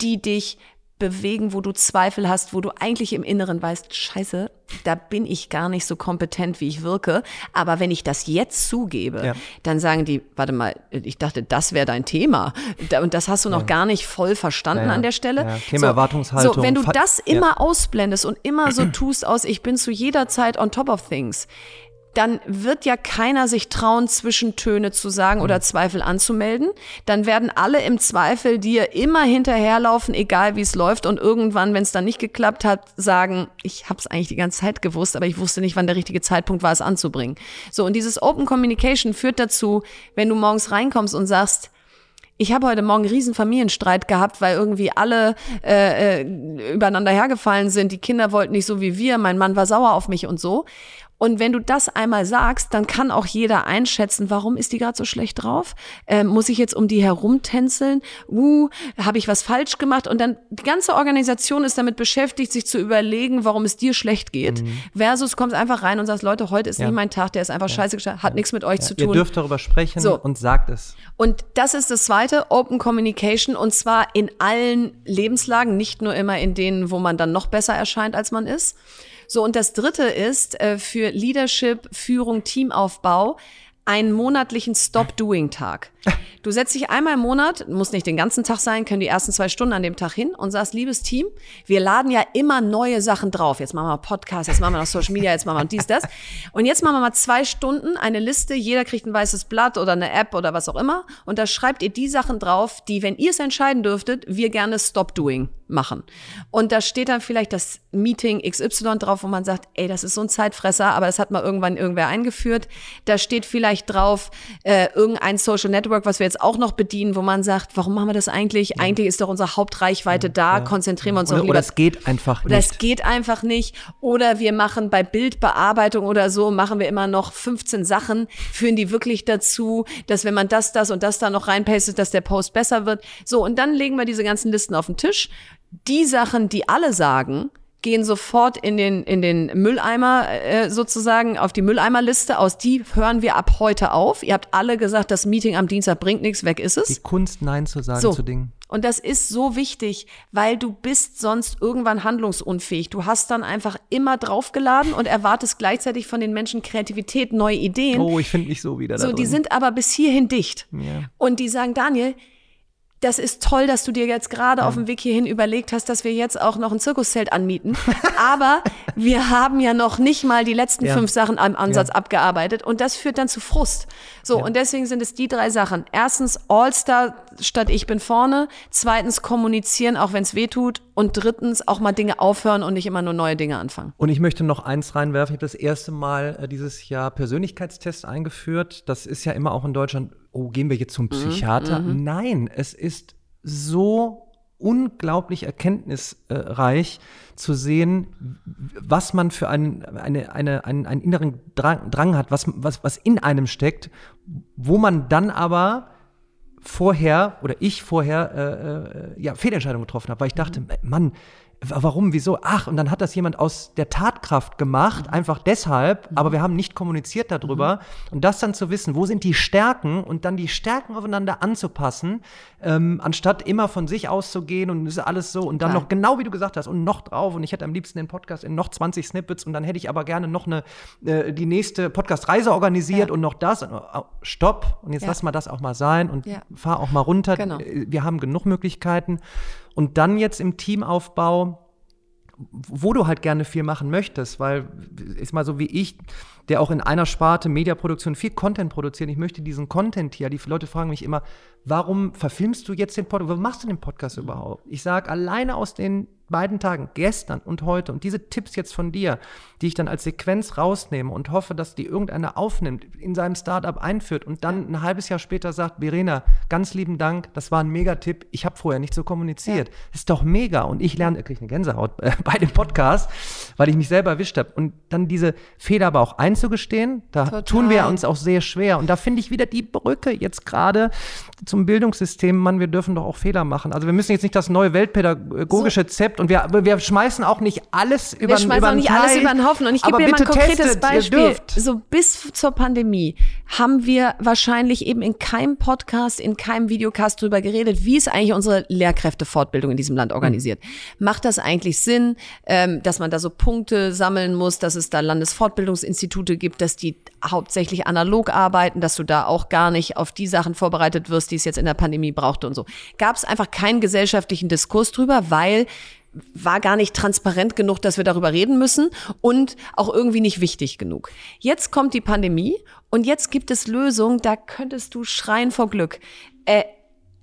die dich bewegen, wo du Zweifel hast, wo du eigentlich im Inneren weißt, scheiße, da bin ich gar nicht so kompetent, wie ich wirke. Aber wenn ich das jetzt zugebe, ja. dann sagen die, warte mal, ich dachte, das wäre dein Thema. Und das hast du noch ja. gar nicht voll verstanden ja, an der Stelle. Thema so, Erwartungshaltung. So, wenn du das immer ausblendest und immer so tust aus, ich bin zu jeder Zeit on top of things, dann wird ja keiner sich trauen, Zwischentöne zu sagen oder Zweifel anzumelden. Dann werden alle im Zweifel dir immer hinterherlaufen, egal wie es läuft. Und irgendwann, wenn es dann nicht geklappt hat, sagen, ich habe es eigentlich die ganze Zeit gewusst, aber ich wusste nicht, wann der richtige Zeitpunkt war, es anzubringen. So, und dieses Open Communication führt dazu, wenn du morgens reinkommst und sagst, ich habe heute Morgen einen riesen Familienstreit gehabt, weil irgendwie alle äh, äh, übereinander hergefallen sind. Die Kinder wollten nicht so wie wir, mein Mann war sauer auf mich und so. Und wenn du das einmal sagst, dann kann auch jeder einschätzen, warum ist die gerade so schlecht drauf? Ähm, muss ich jetzt um die herumtänzeln? Uh, habe ich was falsch gemacht? Und dann die ganze Organisation ist damit beschäftigt, sich zu überlegen, warum es dir schlecht geht. Mhm. Versus kommst einfach rein und sagst, Leute, heute ist ja. nicht mein Tag, der ist einfach ja. scheiße gestartet, hat ja. nichts mit euch zu tun. Ihr dürft darüber sprechen so. und sagt es. Und das ist das zweite, Open Communication, und zwar in allen Lebenslagen, nicht nur immer in denen, wo man dann noch besser erscheint, als man ist. So, und das dritte ist äh, für Leadership, Führung, Teamaufbau einen monatlichen Stop-Doing-Tag. Du setzt dich einmal im Monat, muss nicht den ganzen Tag sein, können die ersten zwei Stunden an dem Tag hin und sagst, liebes Team, wir laden ja immer neue Sachen drauf. Jetzt machen wir Podcast, jetzt machen wir noch Social Media, jetzt machen wir dies, das. Und jetzt machen wir mal zwei Stunden eine Liste, jeder kriegt ein weißes Blatt oder eine App oder was auch immer. Und da schreibt ihr die Sachen drauf, die, wenn ihr es entscheiden dürftet, wir gerne Stop-Doing machen. Und da steht dann vielleicht das Meeting XY drauf, wo man sagt, ey, das ist so ein Zeitfresser, aber das hat mal irgendwann irgendwer eingeführt. Da steht vielleicht drauf äh, irgendein Social Network, was wir jetzt auch noch bedienen, wo man sagt, warum machen wir das eigentlich? Ja. Eigentlich ist doch unsere Hauptreichweite da, ja. konzentrieren wir uns oder, lieber. Oder es geht einfach nicht. Oder es geht einfach nicht. Oder wir machen bei Bildbearbeitung oder so, machen wir immer noch 15 Sachen, führen die wirklich dazu, dass wenn man das, das und das da noch reinpastet, dass der Post besser wird. So, und dann legen wir diese ganzen Listen auf den Tisch die Sachen, die alle sagen, gehen sofort in den, in den Mülleimer äh, sozusagen, auf die Mülleimerliste. Aus die hören wir ab heute auf. Ihr habt alle gesagt, das Meeting am Dienstag bringt nichts, weg ist es. Die Kunst, Nein zu sagen so. zu Dingen. Und das ist so wichtig, weil du bist sonst irgendwann handlungsunfähig. Du hast dann einfach immer draufgeladen und erwartest gleichzeitig von den Menschen Kreativität, neue Ideen. Oh, ich finde mich so wieder. So, die sind aber bis hierhin dicht. Ja. Und die sagen, Daniel, das ist toll, dass du dir jetzt gerade ja. auf dem Weg hierhin überlegt hast, dass wir jetzt auch noch ein Zirkuszelt anmieten. Aber wir haben ja noch nicht mal die letzten ja. fünf Sachen am Ansatz ja. abgearbeitet und das führt dann zu Frust. So, und deswegen sind es die drei Sachen. Erstens All-Star statt ich bin vorne. Zweitens kommunizieren, auch wenn es weh tut. Und drittens auch mal Dinge aufhören und nicht immer nur neue Dinge anfangen. Und ich möchte noch eins reinwerfen. Ich habe das erste Mal äh, dieses Jahr Persönlichkeitstest eingeführt. Das ist ja immer auch in Deutschland oh, gehen wir jetzt zum mhm, Psychiater? Mhm, Nein, es ist so unglaublich erkenntnisreich zu sehen, was man für einen, eine, eine, einen, einen inneren Drang, Drang hat, was, was, was in einem steckt, wo man dann aber vorher oder ich vorher äh, äh, ja, Fehlentscheidungen getroffen habe, weil ich dachte, mhm. Mann, Warum, wieso? Ach, und dann hat das jemand aus der Tatkraft gemacht, mhm. einfach deshalb, mhm. aber wir haben nicht kommuniziert darüber. Mhm. Und das dann zu wissen, wo sind die Stärken und dann die Stärken aufeinander anzupassen, ähm, anstatt immer von sich auszugehen und ist alles so und dann Klar. noch genau wie du gesagt hast und noch drauf und ich hätte am liebsten den Podcast in noch 20 Snippets und dann hätte ich aber gerne noch eine, äh, die nächste Podcast-Reise organisiert ja. und noch das. Und, oh, stopp, und jetzt ja. lass mal das auch mal sein und ja. fahr auch mal runter. Genau. Äh, wir haben genug Möglichkeiten. Und dann jetzt im Teamaufbau, wo du halt gerne viel machen möchtest, weil ist mal so wie ich, der auch in einer Sparte Mediaproduktion viel Content produziert. Ich möchte diesen Content hier. Die Leute fragen mich immer, warum verfilmst du jetzt den Podcast? Warum machst du den Podcast überhaupt? Ich sage alleine aus den beiden Tagen, gestern und heute, und diese Tipps jetzt von dir, die ich dann als Sequenz rausnehme und hoffe, dass die irgendeiner aufnimmt, in seinem Startup einführt und dann ein halbes Jahr später sagt, Verena, ganz lieben Dank, das war ein Megatipp, ich habe vorher nicht so kommuniziert. Ja. Ist doch mega. Und ich lerne, kriege eine Gänsehaut äh, bei dem Podcast, weil ich mich selber erwischt habe. Und dann diese Fehler aber auch einzugestehen, da Total. tun wir uns auch sehr schwer. Und da finde ich wieder die Brücke jetzt gerade zum Bildungssystem, Mann, wir dürfen doch auch Fehler machen. Also wir müssen jetzt nicht das neue weltpädagogische so. Zept und wir, wir schmeißen auch nicht alles über, wir schmeißen auch nicht Teil, alles über den Haufen. Und ich gebe mir mal ein konkretes testet, Beispiel. So bis zur Pandemie haben wir wahrscheinlich eben in keinem Podcast, in keinem Videocast drüber geredet, wie ist eigentlich unsere Lehrkräftefortbildung in diesem Land organisiert. Mhm. Macht das eigentlich Sinn, ähm, dass man da so Punkte sammeln muss, dass es da Landesfortbildungsinstitute gibt, dass die hauptsächlich analog arbeiten, dass du da auch gar nicht auf die Sachen vorbereitet wirst, die es jetzt in der Pandemie brauchte und so. Gab es einfach keinen gesellschaftlichen Diskurs drüber, weil war gar nicht transparent genug, dass wir darüber reden müssen und auch irgendwie nicht wichtig genug. Jetzt kommt die Pandemie und jetzt gibt es Lösungen, da könntest du schreien vor Glück. Äh,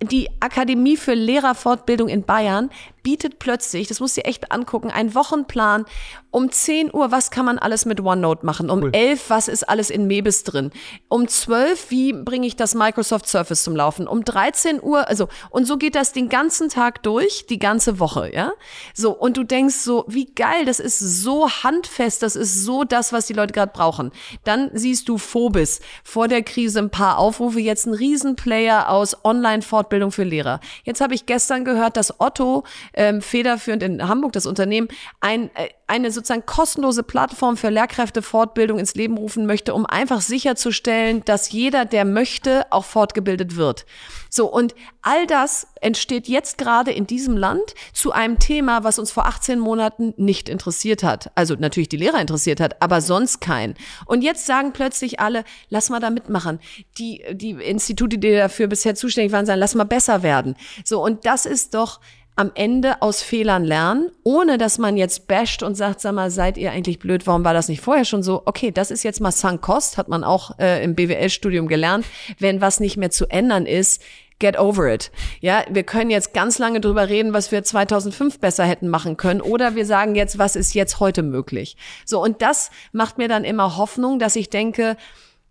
die Akademie für Lehrerfortbildung in Bayern bietet plötzlich, das muss sie echt angucken, einen Wochenplan um 10 Uhr, was kann man alles mit OneNote machen? Um cool. 11, was ist alles in Mebis drin? Um 12, wie bringe ich das Microsoft Surface zum Laufen? Um 13 Uhr, also, und so geht das den ganzen Tag durch, die ganze Woche, ja? So, und du denkst so, wie geil, das ist so handfest, das ist so das, was die Leute gerade brauchen. Dann siehst du Phobis, vor der Krise ein paar Aufrufe, jetzt ein Riesenplayer aus Online-Fortbildung für Lehrer. Jetzt habe ich gestern gehört, dass Otto ähm, federführend in Hamburg, das Unternehmen, ein, äh, eine sozusagen kostenlose Plattform für Lehrkräftefortbildung ins Leben rufen möchte, um einfach sicherzustellen, dass jeder, der möchte, auch fortgebildet wird. So, und all das entsteht jetzt gerade in diesem Land zu einem Thema, was uns vor 18 Monaten nicht interessiert hat. Also natürlich die Lehrer interessiert hat, aber sonst kein. Und jetzt sagen plötzlich alle, lass mal da mitmachen. Die, die Institute, die dafür bisher zuständig waren, sagen, lass mal besser werden. So, und das ist doch am Ende aus Fehlern lernen, ohne dass man jetzt basht und sagt, sag mal, seid ihr eigentlich blöd, warum war das nicht vorher schon so? Okay, das ist jetzt mal sunk cost, hat man auch äh, im BWL-Studium gelernt. Wenn was nicht mehr zu ändern ist, get over it. Ja, wir können jetzt ganz lange drüber reden, was wir 2005 besser hätten machen können oder wir sagen jetzt, was ist jetzt heute möglich. So, und das macht mir dann immer Hoffnung, dass ich denke,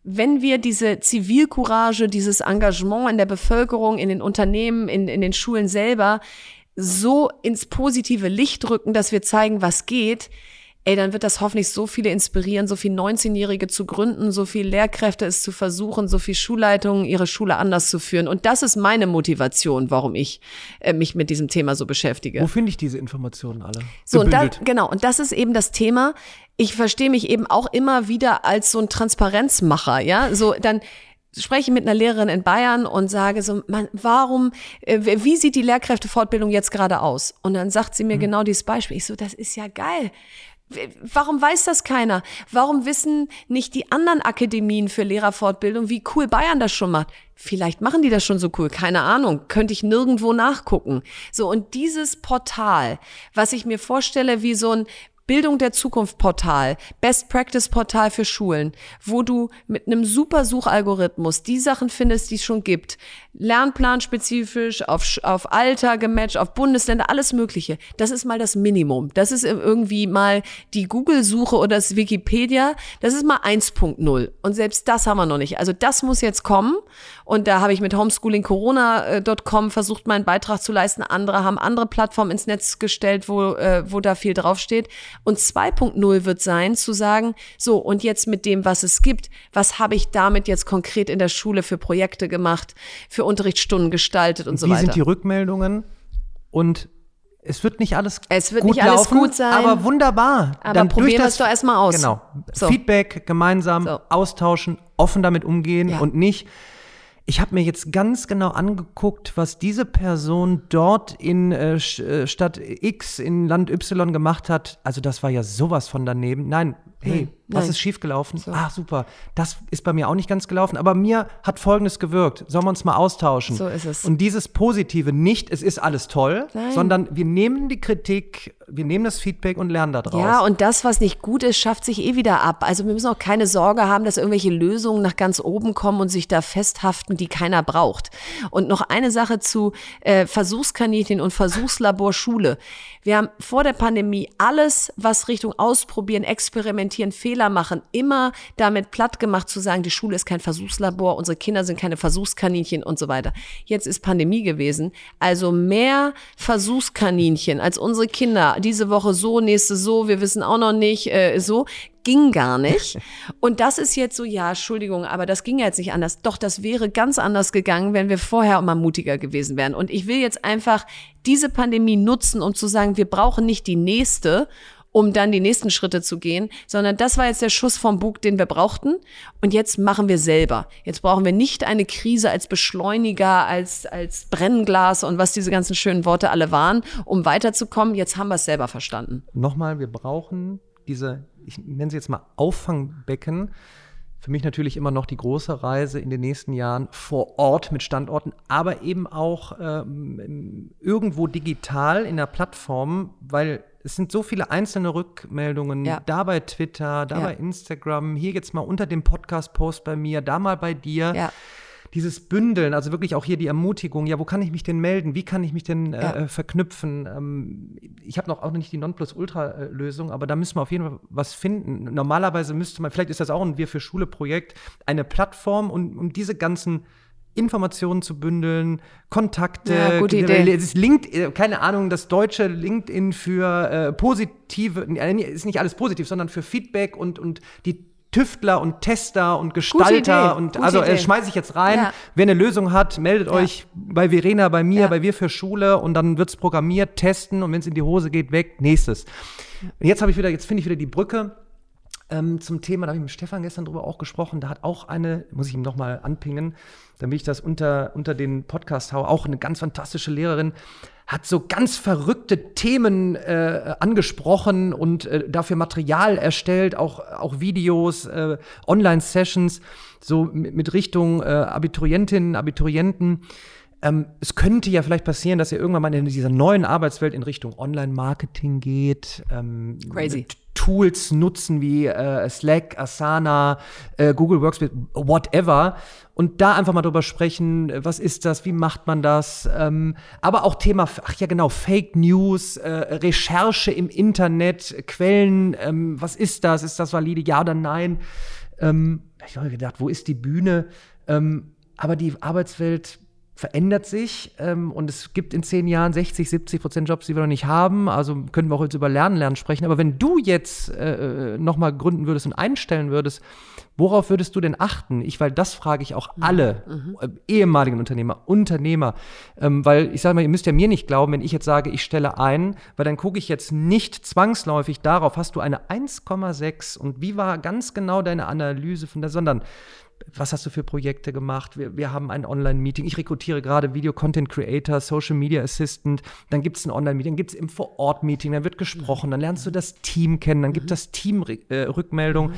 wenn wir diese Zivilcourage, dieses Engagement in der Bevölkerung, in den Unternehmen, in, in den Schulen selber so ins positive Licht rücken, dass wir zeigen, was geht, ey, dann wird das hoffentlich so viele inspirieren, so viel 19-Jährige zu gründen, so viel Lehrkräfte es zu versuchen, so viel Schulleitungen ihre Schule anders zu führen. Und das ist meine Motivation, warum ich äh, mich mit diesem Thema so beschäftige. Wo finde ich diese Informationen alle? So, und da, genau, und das ist eben das Thema. Ich verstehe mich eben auch immer wieder als so ein Transparenzmacher, ja, so dann spreche mit einer Lehrerin in Bayern und sage so, man, warum, äh, wie sieht die Lehrkräftefortbildung jetzt gerade aus? Und dann sagt sie mir mhm. genau dieses Beispiel. Ich so, das ist ja geil. Warum weiß das keiner? Warum wissen nicht die anderen Akademien für Lehrerfortbildung, wie cool Bayern das schon macht? Vielleicht machen die das schon so cool, keine Ahnung, könnte ich nirgendwo nachgucken. So, und dieses Portal, was ich mir vorstelle wie so ein, Bildung der Zukunft Portal, Best Practice Portal für Schulen, wo du mit einem super Suchalgorithmus die Sachen findest, die es schon gibt. Lernplan spezifisch, auf, auf Alter gematcht, auf Bundesländer, alles Mögliche. Das ist mal das Minimum. Das ist irgendwie mal die Google-Suche oder das Wikipedia. Das ist mal 1.0. Und selbst das haben wir noch nicht. Also das muss jetzt kommen. Und da habe ich mit homeschoolingcorona.com versucht, meinen Beitrag zu leisten. Andere haben andere Plattformen ins Netz gestellt, wo, äh, wo da viel draufsteht. Und 2.0 wird sein, zu sagen, so, und jetzt mit dem, was es gibt, was habe ich damit jetzt konkret in der Schule für Projekte gemacht, für Unterrichtsstunden gestaltet und, und so weiter. Wie sind die Rückmeldungen? Und es wird nicht alles es wird gut nicht alles laufen, gut sein, aber wunderbar. Aber Dann probieren wir es doch erstmal aus. Genau. So. Feedback gemeinsam so. austauschen, offen damit umgehen ja. und nicht ich habe mir jetzt ganz genau angeguckt, was diese Person dort in äh, äh Stadt X in Land Y gemacht hat. Also das war ja sowas von daneben. Nein, hey, was ist schiefgelaufen? So. Ah, super. Das ist bei mir auch nicht ganz gelaufen. Aber mir hat Folgendes gewirkt. Sollen wir uns mal austauschen? So ist es. Und dieses Positive nicht, es ist alles toll, Nein. sondern wir nehmen die Kritik, wir nehmen das Feedback und lernen daraus. Ja, und das, was nicht gut ist, schafft sich eh wieder ab. Also wir müssen auch keine Sorge haben, dass irgendwelche Lösungen nach ganz oben kommen und sich da festhaften, die keiner braucht. Und noch eine Sache zu äh, Versuchskaninchen und Versuchslabor Schule. Wir haben vor der Pandemie alles, was Richtung Ausprobieren, Experimentieren, Fehler machen, immer damit platt gemacht zu sagen, die Schule ist kein Versuchslabor, unsere Kinder sind keine Versuchskaninchen und so weiter. Jetzt ist Pandemie gewesen, also mehr Versuchskaninchen als unsere Kinder. Diese Woche so, nächste so, wir wissen auch noch nicht, äh, so ging gar nicht. Und das ist jetzt so, ja, Entschuldigung, aber das ging jetzt nicht anders. Doch, das wäre ganz anders gegangen, wenn wir vorher mal mutiger gewesen wären. Und ich will jetzt einfach diese Pandemie nutzen, um zu sagen, wir brauchen nicht die nächste, um dann die nächsten Schritte zu gehen, sondern das war jetzt der Schuss vom Bug, den wir brauchten. Und jetzt machen wir selber. Jetzt brauchen wir nicht eine Krise als Beschleuniger, als, als Brennglas und was diese ganzen schönen Worte alle waren, um weiterzukommen. Jetzt haben wir es selber verstanden. Nochmal, wir brauchen diese, ich nenne sie jetzt mal Auffangbecken für mich natürlich immer noch die große Reise in den nächsten Jahren vor Ort mit Standorten, aber eben auch ähm, irgendwo digital in der Plattform, weil es sind so viele einzelne Rückmeldungen, Ja. da bei Twitter, da Ja. bei Instagram, hier jetzt mal unter dem Podcast-Post bei mir, da mal bei dir. Ja. Dieses Bündeln, also wirklich auch hier die Ermutigung, ja, wo kann ich mich denn melden? Wie kann ich mich denn äh, äh, verknüpfen? Ähm, ich habe noch auch nicht die Nonplusultra-Lösung, aber da müssen wir auf jeden Fall was finden. Normalerweise müsste man, vielleicht ist das auch ein Wir für Schule-Projekt, eine Plattform, um, um diese ganzen Informationen zu bündeln, Kontakte, Ja, gute Idee. es ist LinkedIn, keine Ahnung, das deutsche LinkedIn für äh, positive, äh, ist nicht alles positiv, sondern für Feedback und, und die Tüftler und Tester und Gestalter und gute also äh, schmeiße ich jetzt rein. Ja. Wer eine Lösung hat, meldet Ja. euch bei Verena, bei mir, Ja. bei Wir für Schule und dann wird's programmiert, testen und wenn es in die Hose geht, weg, nächstes. Und jetzt habe ich wieder, jetzt finde ich wieder die Brücke ähm, zum Thema, da habe ich mit Stefan gestern drüber auch gesprochen, da hat auch eine, muss ich ihm nochmal anpingen, damit ich das unter, unter den Podcast haue, auch eine ganz fantastische Lehrerin, hat so ganz verrückte Themen äh, angesprochen und äh, dafür Material erstellt, auch, auch Videos, äh, Online-Sessions, so mit, mit Richtung äh, Abiturientinnen, Abiturienten. Ähm, es könnte ja vielleicht passieren, dass ihr irgendwann mal in dieser neuen Arbeitswelt in Richtung Online-Marketing geht. Ähm, Crazy. Tools nutzen wie äh, Slack, Asana, äh, Google Workspace, whatever. Und da einfach mal drüber sprechen, was ist das, wie macht man das? Ähm, aber auch Thema, ach ja genau, Fake News, äh, Recherche im Internet, Quellen, ähm, was ist das? Ist das valide, ja oder nein? Ähm, ich habe gedacht, wo ist die Bühne? Ähm, aber die Arbeitswelt verändert sich ähm, und es gibt in zehn Jahren 60, 70 Prozent Jobs, die wir noch nicht haben. Also können wir auch jetzt über Lernen, Lernen sprechen. Aber wenn du jetzt äh, nochmal gründen würdest und einstellen würdest, worauf würdest du denn achten? Ich, weil das frage ich auch alle äh, ehemaligen Unternehmer, Unternehmer, ähm, weil ich sage mal, ihr müsst ja mir nicht glauben, wenn ich jetzt sage, ich stelle ein, weil dann gucke ich jetzt nicht zwangsläufig darauf, hast du eine 1,6 und wie war ganz genau deine Analyse von der, sondern was hast du für Projekte gemacht? Wir, wir haben ein Online-Meeting. Ich rekrutiere gerade Video-Content-Creator, Social-Media Assistant. Dann gibt es ein Online-Meeting, dann gibt es im Vor-Ort-Meeting, dann wird gesprochen, dann lernst du das Team kennen, dann gibt das Team äh, Rückmeldung.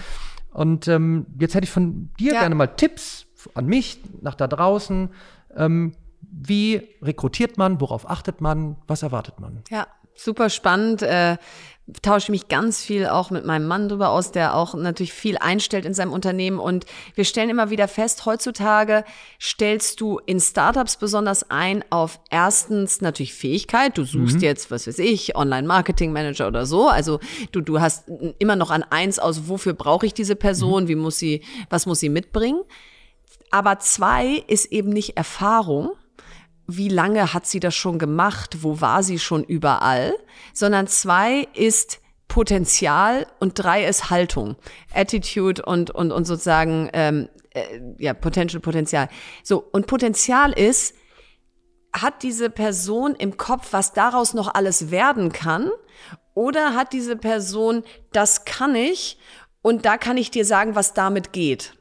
Und ähm, jetzt hätte ich von dir Ja. gerne mal Tipps an mich, nach da draußen. Ähm, wie rekrutiert man? Worauf achtet man? Was erwartet man? Ja, super spannend. Äh, tausche mich ganz viel auch mit meinem Mann drüber aus, der auch natürlich viel einstellt in seinem Unternehmen. Und wir stellen immer wieder fest, heutzutage stellst du in Startups besonders ein auf erstens natürlich Fähigkeit. Du suchst jetzt, was weiß ich, Online-Marketing-Manager oder so. Also du, du hast immer noch an eins aus, wofür brauche ich diese Person? Wie muss sie, was muss sie mitbringen? Aber zwei ist eben nicht Erfahrung, wie lange hat sie das schon gemacht, wo war sie schon überall, sondern zwei ist Potenzial und drei ist Haltung, Attitude und, und, und sozusagen, ähm, äh, ja, Potential, Potenzial. So, und Potenzial ist, hat diese Person im Kopf, was daraus noch alles werden kann? Oder hat diese Person, das kann ich und da kann ich dir sagen, was damit geht?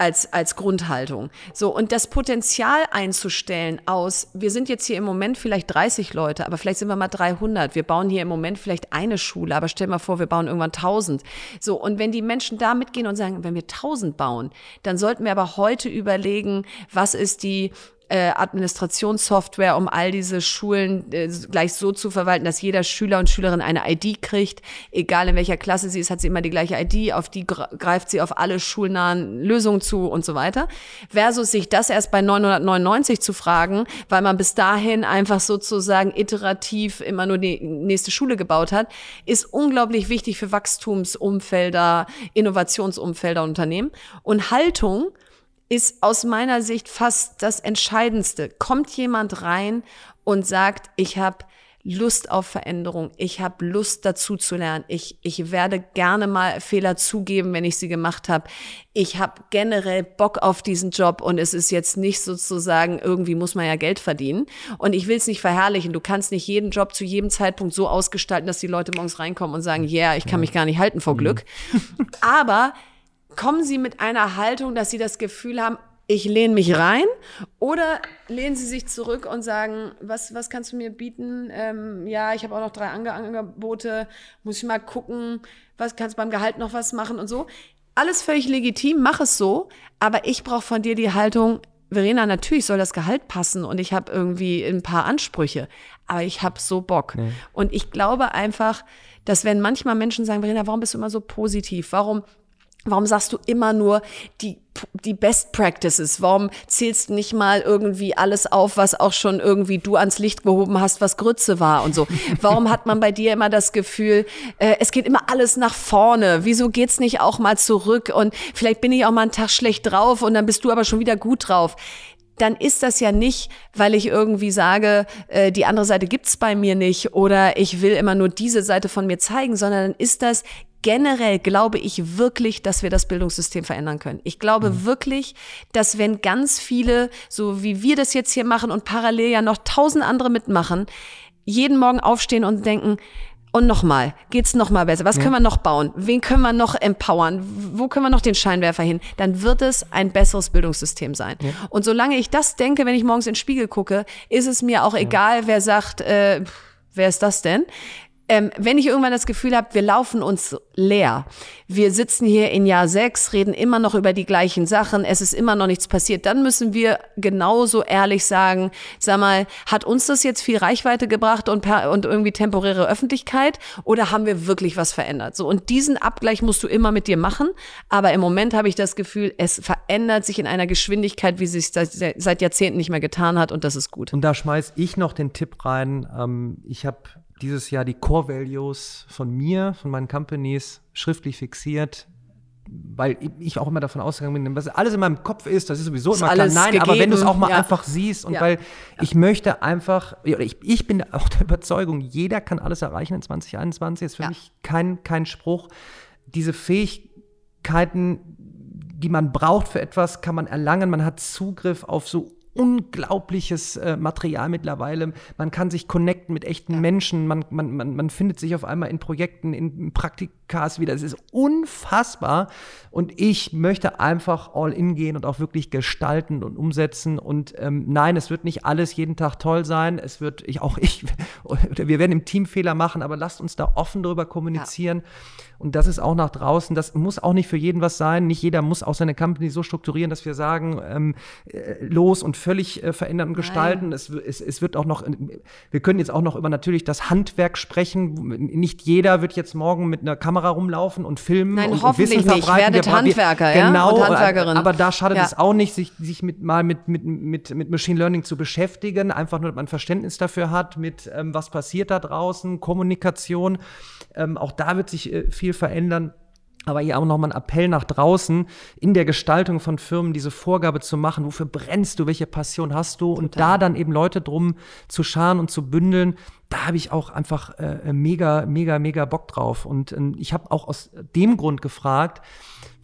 Als, als Grundhaltung. So, und das Potenzial einzustellen aus, wir sind jetzt hier im Moment vielleicht 30 Leute, aber vielleicht sind wir mal 300. Wir bauen hier im Moment vielleicht eine Schule, aber stell mal vor, wir bauen irgendwann 1000. So, und wenn die Menschen da mitgehen und sagen, wenn wir 1000 bauen, dann sollten wir aber heute überlegen, was ist die äh, Administrationssoftware, um all diese Schulen äh, gleich so zu verwalten, dass jeder Schüler und Schülerin eine ID kriegt. Egal in welcher Klasse sie ist, hat sie immer die gleiche ID, auf die gr- greift sie auf alle schulnahen Lösungen zu und so weiter. Versus sich das erst bei 999 zu fragen, weil man bis dahin einfach sozusagen iterativ immer nur die nächste Schule gebaut hat, ist unglaublich wichtig für Wachstumsumfelder, Innovationsumfelder Unternehmen. Und Haltung ist aus meiner Sicht fast das Entscheidendste. Kommt jemand rein und sagt, ich habe Lust auf Veränderung, ich habe Lust dazu zu lernen, ich, ich werde gerne mal Fehler zugeben, wenn ich sie gemacht habe. Ich habe generell Bock auf diesen Job und es ist jetzt nicht sozusagen, irgendwie muss man ja Geld verdienen. Und ich will es nicht verherrlichen. Du kannst nicht jeden Job zu jedem Zeitpunkt so ausgestalten, dass die Leute morgens reinkommen und sagen, yeah, ich kann mich gar nicht halten vor Glück. Aber kommen Sie mit einer Haltung, dass Sie das Gefühl haben, ich lehne mich rein oder lehnen Sie sich zurück und sagen, was, was kannst du mir bieten? Ähm, ja, ich habe auch noch drei Ange Angebote, muss ich mal gucken, was kannst du beim Gehalt noch was machen und so. Alles völlig legitim, mach es so, aber ich brauche von dir die Haltung, Verena, natürlich soll das Gehalt passen und ich habe irgendwie ein paar Ansprüche, aber ich habe so Bock. Nee. Und ich glaube einfach, dass wenn manchmal Menschen sagen, Verena, warum bist du immer so positiv? Warum Warum sagst du immer nur die, die Best Practices? Warum zählst du nicht mal irgendwie alles auf, was auch schon irgendwie du ans Licht gehoben hast, was Grütze war und so? Warum hat man bei dir immer das Gefühl, äh, es geht immer alles nach vorne? Wieso geht's nicht auch mal zurück? Und vielleicht bin ich auch mal einen Tag schlecht drauf und dann bist du aber schon wieder gut drauf dann ist das ja nicht, weil ich irgendwie sage, äh, die andere Seite gibt's bei mir nicht oder ich will immer nur diese Seite von mir zeigen, sondern dann ist das generell glaube ich wirklich, dass wir das Bildungssystem verändern können. Ich glaube mhm. wirklich, dass wenn ganz viele, so wie wir das jetzt hier machen und parallel ja noch tausend andere mitmachen, jeden Morgen aufstehen und denken, und nochmal, geht's nochmal besser? Was ja. können wir noch bauen? Wen können wir noch empowern? Wo können wir noch den Scheinwerfer hin? Dann wird es ein besseres Bildungssystem sein. Ja. Und solange ich das denke, wenn ich morgens in den Spiegel gucke, ist es mir auch egal, wer sagt, äh, wer ist das denn? Ähm, wenn ich irgendwann das Gefühl habe, wir laufen uns leer, wir sitzen hier in Jahr sechs, reden immer noch über die gleichen Sachen, es ist immer noch nichts passiert, dann müssen wir genauso ehrlich sagen, sag mal, hat uns das jetzt viel Reichweite gebracht und, per, und irgendwie temporäre Öffentlichkeit? Oder haben wir wirklich was verändert? So, und diesen Abgleich musst du immer mit dir machen, aber im Moment habe ich das Gefühl, es verändert sich in einer Geschwindigkeit, wie sich seit, seit Jahrzehnten nicht mehr getan hat. Und das ist gut. Und da schmeiß ich noch den Tipp rein, ähm, ich habe dieses Jahr die Core Values von mir, von meinen Companies schriftlich fixiert, weil ich auch immer davon ausgegangen bin, was alles in meinem Kopf ist, das ist sowieso ist immer klar. Nein, gegeben. aber wenn du es auch mal ja. einfach siehst und ja. weil ich möchte einfach, ich, ich bin auch der Überzeugung, jeder kann alles erreichen in 2021, ist für ja. mich kein, kein Spruch. Diese Fähigkeiten, die man braucht für etwas, kann man erlangen. Man hat Zugriff auf so unglaubliches äh, Material mittlerweile. Man kann sich connecten mit echten ja. Menschen. Man, man, man, man findet sich auf einmal in Projekten, in Praktikas wieder. Es ist unfassbar. Und ich möchte einfach all in gehen und auch wirklich gestalten und umsetzen. Und ähm, nein, es wird nicht alles jeden Tag toll sein. Es wird, ich auch ich, wir werden im Team Fehler machen, aber lasst uns da offen darüber kommunizieren. Ja. Und das ist auch nach draußen. Das muss auch nicht für jeden was sein. Nicht jeder muss auch seine Company so strukturieren, dass wir sagen, ähm, äh, los und völlig äh, verändern und gestalten. Es, es, es wird auch noch, wir können jetzt auch noch über natürlich das Handwerk sprechen. Nicht jeder wird jetzt morgen mit einer Kamera rumlaufen und filmen Nein, und, hoffentlich und Wissen nicht. verbreiten. Werdet Handwerker, ja? Genau, und Handwerkerin. aber da schadet ja. es auch nicht, sich, sich mit, mal mit, mit, mit, mit Machine Learning zu beschäftigen. Einfach nur, dass man Verständnis dafür hat, mit ähm, was passiert da draußen, Kommunikation. Ähm, auch da wird sich äh, viel verändern. Aber hier auch nochmal ein Appell nach draußen, in der Gestaltung von Firmen diese Vorgabe zu machen, wofür brennst du, welche Passion hast du Total. und da dann eben Leute drum zu scharen und zu bündeln, da habe ich auch einfach äh, mega, mega, mega Bock drauf. Und äh, ich habe auch aus dem Grund gefragt,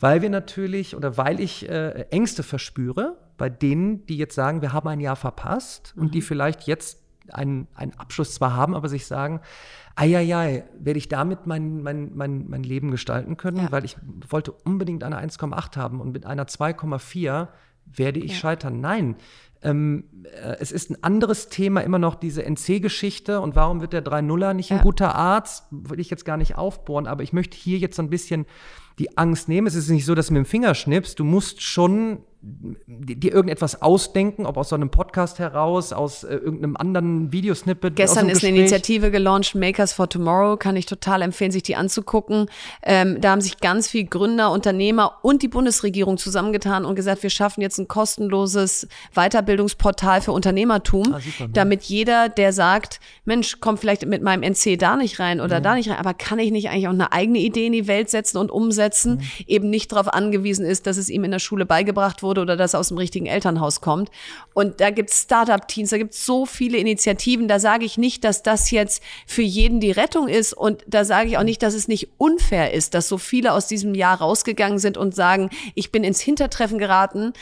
weil wir natürlich oder weil ich äh, Ängste verspüre bei denen, die jetzt sagen, wir haben ein Jahr verpasst mhm. und die mhm. vielleicht jetzt einen, einen Abschluss zwar haben, aber sich sagen, eieiei, werde ich damit mein, mein, mein, mein Leben gestalten können? Ja. Weil ich wollte unbedingt eine 1,8 haben und mit einer 2,4 werde ich ja. scheitern. Nein. Ähm, äh, es ist ein anderes Thema immer noch diese NC-Geschichte und warum wird der 3-0er nicht ja. ein guter Arzt? Will ich jetzt gar nicht aufbohren, aber ich möchte hier jetzt so ein bisschen die Angst nehmen. Es ist nicht so, dass du mit dem Finger schnippst. Du musst schon dir irgendetwas ausdenken, ob aus so einem Podcast heraus, aus äh, irgendeinem anderen Videosnippet. Gestern ist eine Initiative gelauncht, Makers for Tomorrow, kann ich total empfehlen, sich die anzugucken. Ähm, da haben sich ganz viele Gründer, Unternehmer und die Bundesregierung zusammengetan und gesagt, wir schaffen jetzt ein kostenloses Weiterbildungsportal für Unternehmertum, ah, super, damit jeder, der sagt, Mensch, komm vielleicht mit meinem NC da nicht rein oder ja. da nicht rein, aber kann ich nicht eigentlich auch eine eigene Idee in die Welt setzen und umsetzen, ja. eben nicht darauf angewiesen ist, dass es ihm in der Schule beigebracht wurde wurde oder das aus dem richtigen Elternhaus kommt. Und da gibt es Startup-Teams, da gibt es so viele Initiativen. Da sage ich nicht, dass das jetzt für jeden die Rettung ist. Und da sage ich auch nicht, dass es nicht unfair ist, dass so viele aus diesem Jahr rausgegangen sind und sagen, ich bin ins Hintertreffen geraten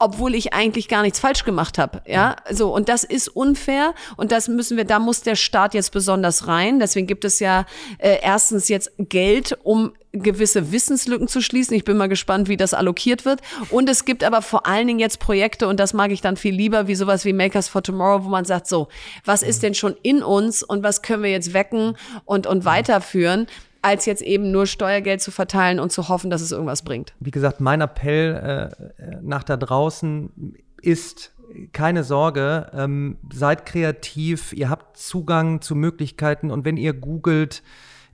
obwohl ich eigentlich gar nichts falsch gemacht habe. Ja, so und das ist unfair und das müssen wir, da muss der Staat jetzt besonders rein. Deswegen gibt es ja äh, erstens jetzt Geld, um gewisse Wissenslücken zu schließen. Ich bin mal gespannt, wie das allokiert wird. Und es gibt aber vor allen Dingen jetzt Projekte, und das mag ich dann viel lieber, wie sowas wie Makers for Tomorrow, wo man sagt, so, was ist denn schon in uns und was können wir jetzt wecken und, und weiterführen? Als jetzt eben nur Steuergeld zu verteilen und zu hoffen, dass es irgendwas bringt. Wie gesagt, mein Appell äh, nach da draußen ist, keine Sorge, ähm, seid kreativ, ihr habt Zugang zu Möglichkeiten und wenn ihr googelt,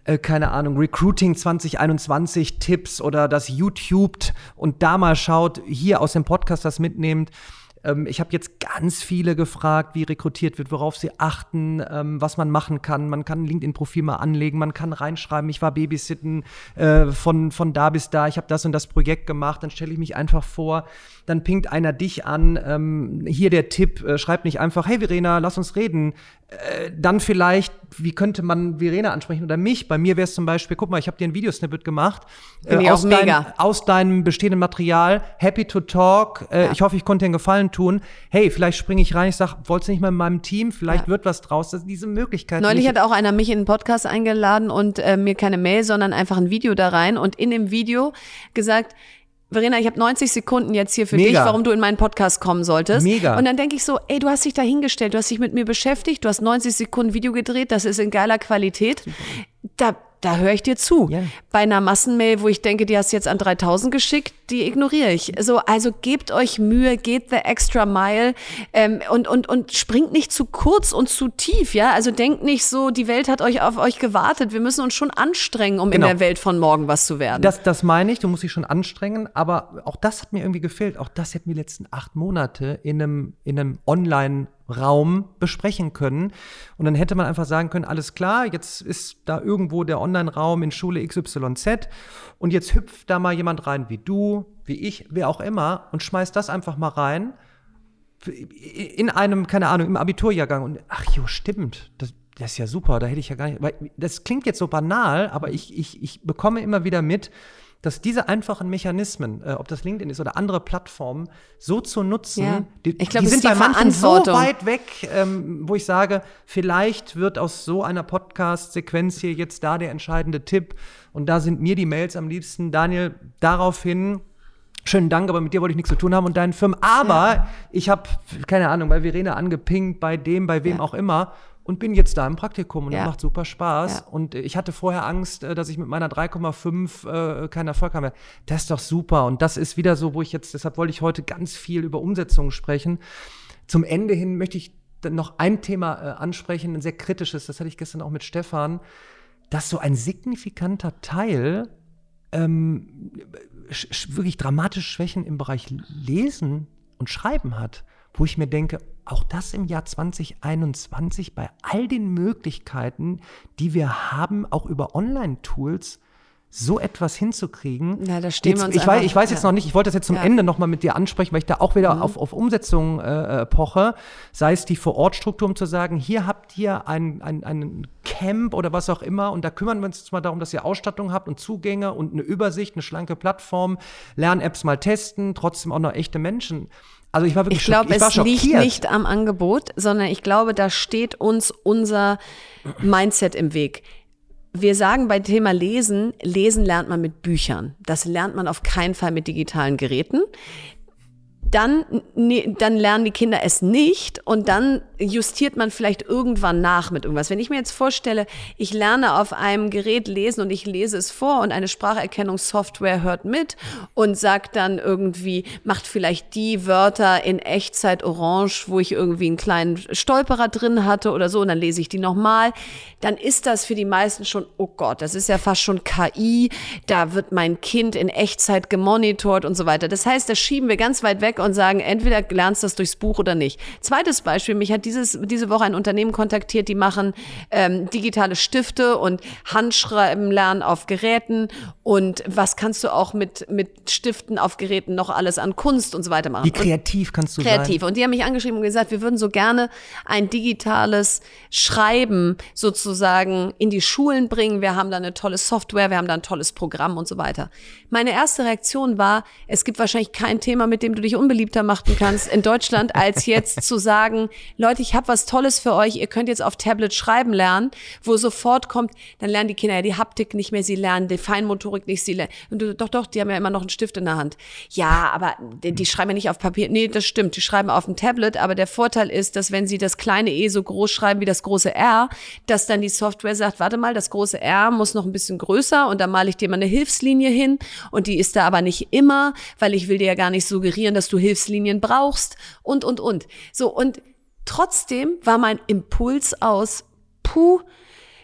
äh, keine Ahnung, Recruiting 2021 Tipps oder das YouTube und da mal schaut, hier aus dem Podcast das mitnehmt, ähm, ich habe jetzt ganz viele gefragt, wie rekrutiert wird, worauf sie achten, ähm, was man machen kann. Man kann ein LinkedIn-Profil mal anlegen, man kann reinschreiben, ich war Babysitten äh, von, von da bis da, ich habe das und das Projekt gemacht, dann stelle ich mich einfach vor, dann pinkt einer dich an, ähm, hier der Tipp, äh, schreib nicht einfach, hey Verena, lass uns reden. Äh, dann vielleicht, wie könnte man Verena ansprechen oder mich? Bei mir wäre es zum Beispiel, guck mal, ich habe dir ein Videosnippet gemacht äh, aus, dein, aus, deinem bestehenden Material. Happy to talk. Äh, ja. Ich hoffe, ich konnte dir einen Gefallen tun. Hey, vielleicht springe ich rein, ich sage, wolltest du nicht mal in meinem Team? Vielleicht ja. wird was draus. Das, diese Möglichkeit. Neulich hat auch einer mich in einen Podcast eingeladen und äh, mir keine Mail, sondern einfach ein Video da rein und in dem Video gesagt, Verena, ich habe 90 Sekunden jetzt hier für Mega. dich, warum du in meinen Podcast kommen solltest. Mega. Und dann denke ich so, ey, du hast dich da hingestellt, du hast dich mit mir beschäftigt, du hast 90 Sekunden Video gedreht, das ist in geiler Qualität. Da da höre ich dir zu. Yeah. Bei einer Massenmail, wo ich denke, die hast du jetzt an 3000 geschickt, die ignoriere ich. So, also gebt euch Mühe, geht the extra mile ähm, und, und, und springt nicht zu kurz und zu tief, ja. Also denkt nicht so, die Welt hat euch auf euch gewartet. Wir müssen uns schon anstrengen, um genau. in der Welt von morgen was zu werden. Das, das meine ich, du musst dich schon anstrengen, aber auch das hat mir irgendwie gefehlt. Auch das hätten wir die letzten acht Monate in einem, in einem Online- Raum besprechen können. Und dann hätte man einfach sagen können, alles klar, jetzt ist da irgendwo der Online-Raum in Schule XYZ und jetzt hüpft da mal jemand rein wie du, wie ich, wer auch immer und schmeißt das einfach mal rein in einem, keine Ahnung, im Abiturjahrgang und ach jo, stimmt, das, das ist ja super, da hätte ich ja gar nicht, weil das klingt jetzt so banal, aber ich, ich, ich bekomme immer wieder mit, dass diese einfachen Mechanismen, äh, ob das LinkedIn ist oder andere Plattformen, so zu nutzen, ja. die, ich glaub, die sind die bei manchen so weit weg, ähm, wo ich sage, vielleicht wird aus so einer Podcast-Sequenz hier jetzt da der entscheidende Tipp. Und da sind mir die Mails am liebsten, Daniel, daraufhin, schönen Dank, aber mit dir wollte ich nichts zu tun haben und deinen Firmen. Aber ja. ich habe, keine Ahnung, bei Verena angepinkt, bei dem, bei wem ja. auch immer und bin jetzt da im Praktikum und ja. das macht super Spaß. Und ich hatte vorher Angst, äh, dass ich mit meiner 3,5 äh, keinen Erfolg habe. Das ist doch super. Und das ist wieder so, wo ich jetzt, deshalb wollte ich heute ganz viel über Umsetzungen sprechen. Zum Ende hin möchte ich noch ein Thema äh, ansprechen, ein sehr kritisches, das hatte ich gestern auch mit Stefan, dass so ein signifikanter Teil ähm, wirklich dramatische Schwächen im Bereich Lesen und Schreiben hat, wo ich mir denke, auch das im Jahr 2021 bei all den Möglichkeiten, die wir haben, auch über Online-Tools, so etwas hinzukriegen. Ja, da stehen jetzt, wir uns ich, weiß, ich weiß jetzt noch nicht, ich wollte das jetzt zum ja. Ende nochmal mit dir ansprechen, weil ich da auch wieder mhm. auf, auf Umsetzung äh, äh, poche, sei es die Vor-Ort-Struktur, um zu sagen, hier habt ihr ein, ein, ein Camp oder was auch immer und da kümmern wir uns jetzt mal darum, dass ihr Ausstattung habt und Zugänge und eine Übersicht, eine schlanke Plattform, Lern-Apps mal testen, trotzdem auch noch echte Menschen. Also ich war wirklich Ich glaube, es liegt nicht am Angebot, sondern ich glaube, da steht uns unser Mindset im Weg. Wir sagen bei Thema Lesen, Lesen lernt man mit Büchern. Das lernt man auf keinen Fall mit digitalen Geräten dann, dann lernen die Kinder es nicht und dann justiert man vielleicht irgendwann nach mit irgendwas. Wenn ich mir jetzt vorstelle, ich lerne auf einem Gerät lesen und ich lese es vor und eine Spracherkennungssoftware hört mit und sagt dann irgendwie, macht vielleicht die Wörter in Echtzeit orange, wo ich irgendwie einen kleinen Stolperer drin hatte oder so und dann lese ich die nochmal, dann ist das für die meisten schon, oh Gott, das ist ja fast schon KI, da wird mein Kind in Echtzeit gemonitort und so weiter. Das heißt, das schieben wir ganz weit weg weg und sagen, entweder lernst du das durchs Buch oder nicht. Zweites Beispiel, mich hat dieses, diese Woche ein Unternehmen kontaktiert, die machen ähm, digitale Stifte und Handschreiben lernen auf Geräten und was kannst du auch mit, mit Stiften auf Geräten noch alles an Kunst und so weiter machen. Wie kreativ kannst du kreativ. sein? Kreativ. Und die haben mich angeschrieben und gesagt, wir würden so gerne ein digitales Schreiben sozusagen in die Schulen bringen. Wir haben da eine tolle Software, wir haben da ein tolles Programm und so weiter. Meine erste Reaktion war, es gibt wahrscheinlich kein Thema, mit dem du dich unbeliebter machen kannst in Deutschland, als jetzt zu sagen, Leute, ich habe was Tolles für euch, ihr könnt jetzt auf Tablet schreiben lernen, wo sofort kommt, dann lernen die Kinder ja die Haptik nicht mehr, sie lernen die Feinmotorik nicht, sie lernen, und du, doch, doch, die haben ja immer noch einen Stift in der Hand. Ja, aber die, die schreiben ja nicht auf Papier. Nee, das stimmt, die schreiben auf dem Tablet, aber der Vorteil ist, dass wenn sie das kleine E so groß schreiben wie das große R, dass dann die Software sagt, warte mal, das große R muss noch ein bisschen größer und dann male ich dir mal eine Hilfslinie hin und die ist da aber nicht immer, weil ich will dir ja gar nicht suggerieren, dass du Hilfslinien brauchst und, und, und. So, und trotzdem war mein Impuls aus, puh,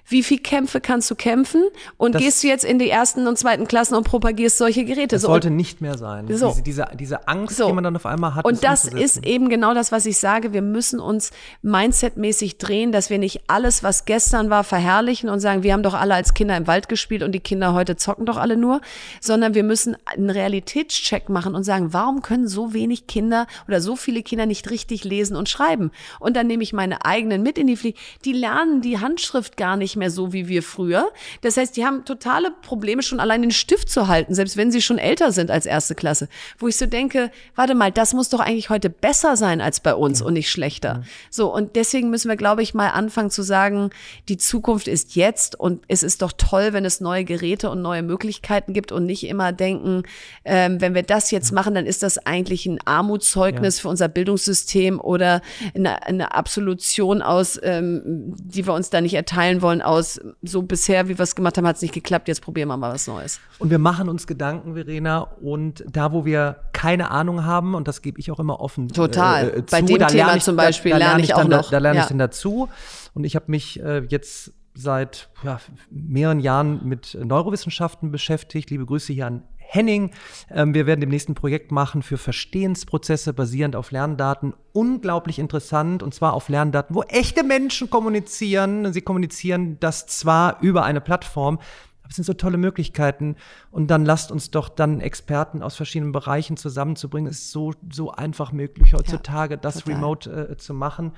wie viel Kämpfe kannst du kämpfen und Das- gehst du jetzt in die ersten und zweiten Klassen und propagierst solche Geräte. Das So, sollte nicht mehr sein. So. Diese, diese, diese Angst, So. die man dann auf einmal hat. Und das umzusetzen. ist eben genau das, was ich sage. Wir müssen uns mindsetmäßig drehen, dass wir nicht alles, was gestern war, verherrlichen und sagen, wir haben doch alle als Kinder im Wald gespielt und die Kinder heute zocken doch alle nur, sondern wir müssen einen Realitätscheck machen und sagen, warum können so wenig Kinder oder so viele Kinder nicht richtig lesen und schreiben? Und dann nehme ich meine eigenen mit in die Pflicht. Die lernen die Handschrift gar nicht mehr so wie wir früher. Das heißt, die haben totale Probleme, schon allein den Stift zu halten, selbst wenn sie schon älter sind als erste Klasse. Wo ich so denke, warte mal, das muss doch eigentlich heute besser sein als bei uns und nicht schlechter. So, und deswegen müssen wir, glaube ich, mal anfangen zu sagen, die Zukunft ist jetzt und es ist doch toll, wenn es neue Geräte und neue Möglichkeiten gibt und nicht immer denken, ähm, wenn wir das jetzt machen, dann ist das eigentlich ein Armutszeugnis für unser Bildungssystem oder eine, eine Absolution aus, ähm, die wir uns da nicht erteilen wollen, aus so bisher, wie wir es gemacht haben, hat es nicht geklappt, jetzt probieren wir mal was Neues. Und wir machen uns Gedanken, Verena, und da, wo wir keine Ahnung haben, und das gebe ich auch immer offen Total. äh, Bei zu, dem da Thema ich, zum da- Beispiel da lerne ich auch dann, noch. Da, da lerne Ja. ich dann dazu. Und ich habe mich äh, jetzt seit ja, mehreren Jahren mit Neurowissenschaften beschäftigt. Liebe Grüße hier an Henning. Ähm, wir werden demnächst ein Projekt machen für Verstehensprozesse basierend auf Lerndaten. Unglaublich interessant und zwar auf Lerndaten, wo echte Menschen kommunizieren. Sie kommunizieren das zwar über eine Plattform, aber es sind so tolle Möglichkeiten. Und dann lasst uns doch dann Experten aus verschiedenen Bereichen zusammenzubringen. Es ist so, so einfach möglich heutzutage, das total. remote äh, zu machen.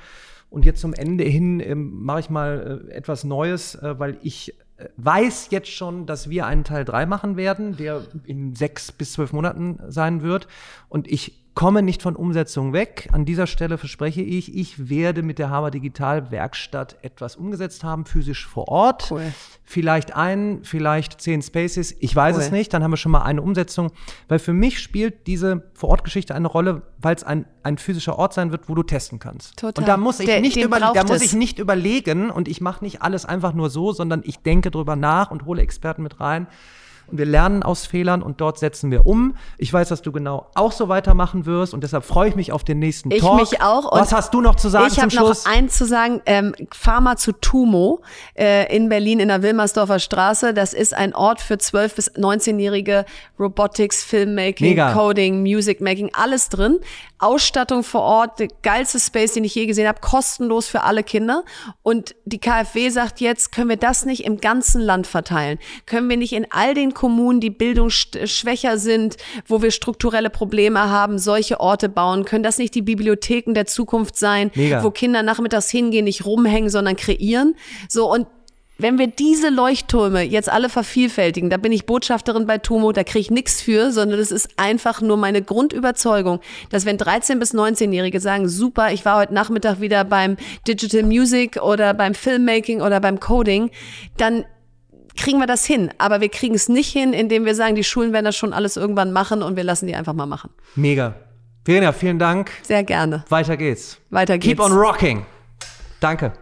Und jetzt zum Ende hin ähm, mache ich mal äh, etwas Neues, äh, weil ich äh, weiß jetzt schon, dass wir einen Teil 3 machen werden, der in sechs bis zwölf Monaten sein wird. Und ich komme nicht von Umsetzung weg. An dieser Stelle verspreche ich, ich werde mit der Hammer Digital Werkstatt etwas umgesetzt haben, physisch vor Ort. Cool. Vielleicht ein, vielleicht zehn Spaces, ich weiß Cool. es nicht. Dann haben wir schon mal eine Umsetzung. Weil für mich spielt diese Vor-Ort-Geschichte eine Rolle, weil es ein, ein physischer Ort sein wird, wo du testen kannst. Total. Und da muss ich Der- nicht über, da muss ich nicht überlegen und ich mache nicht alles einfach nur so, sondern ich denke drüber nach und hole Experten mit rein. Und wir lernen aus Fehlern und dort setzen wir um. Ich weiß, dass du genau auch so weitermachen wirst und deshalb freue ich mich auf den nächsten Ich Talk. mich auch. Was hast du noch zu sagen Ich zum habe noch Schluss? eins zu sagen. Ähm, Pharma zu Tumo äh, in Berlin in der Wilmersdorfer Straße. Das ist ein Ort für 12- bis 19-jährige Robotics, Filmmaking, Mega. Coding, Music Making, alles drin. Ausstattung vor Ort, der geilste Space, den ich je gesehen habe, kostenlos für alle Kinder. Und die KfW sagt jetzt, können wir das nicht im ganzen Land verteilen? Können wir nicht in all den Kommunen, die bildungsschwächer sind, wo wir strukturelle Probleme haben, solche Orte bauen? Können das nicht die Bibliotheken der Zukunft sein, Mega. wo Kinder nachmittags hingehen, nicht rumhängen, sondern kreieren? So und wenn wir diese Leuchttürme jetzt alle vervielfältigen, da bin ich Botschafterin bei Tumo, da kriege ich nichts für, sondern das ist einfach nur meine Grundüberzeugung, dass wenn 13- bis 19-Jährige sagen, super, ich war heute Nachmittag wieder beim Digital Music oder beim Filmmaking oder beim Coding, dann kriegen wir das hin. Aber wir kriegen es nicht hin, indem wir sagen, die Schulen werden das schon alles irgendwann machen und wir lassen die einfach mal machen. Mega. Verena, vielen Dank. Sehr gerne. Weiter geht's. Weiter geht's. Keep on rocking. Danke.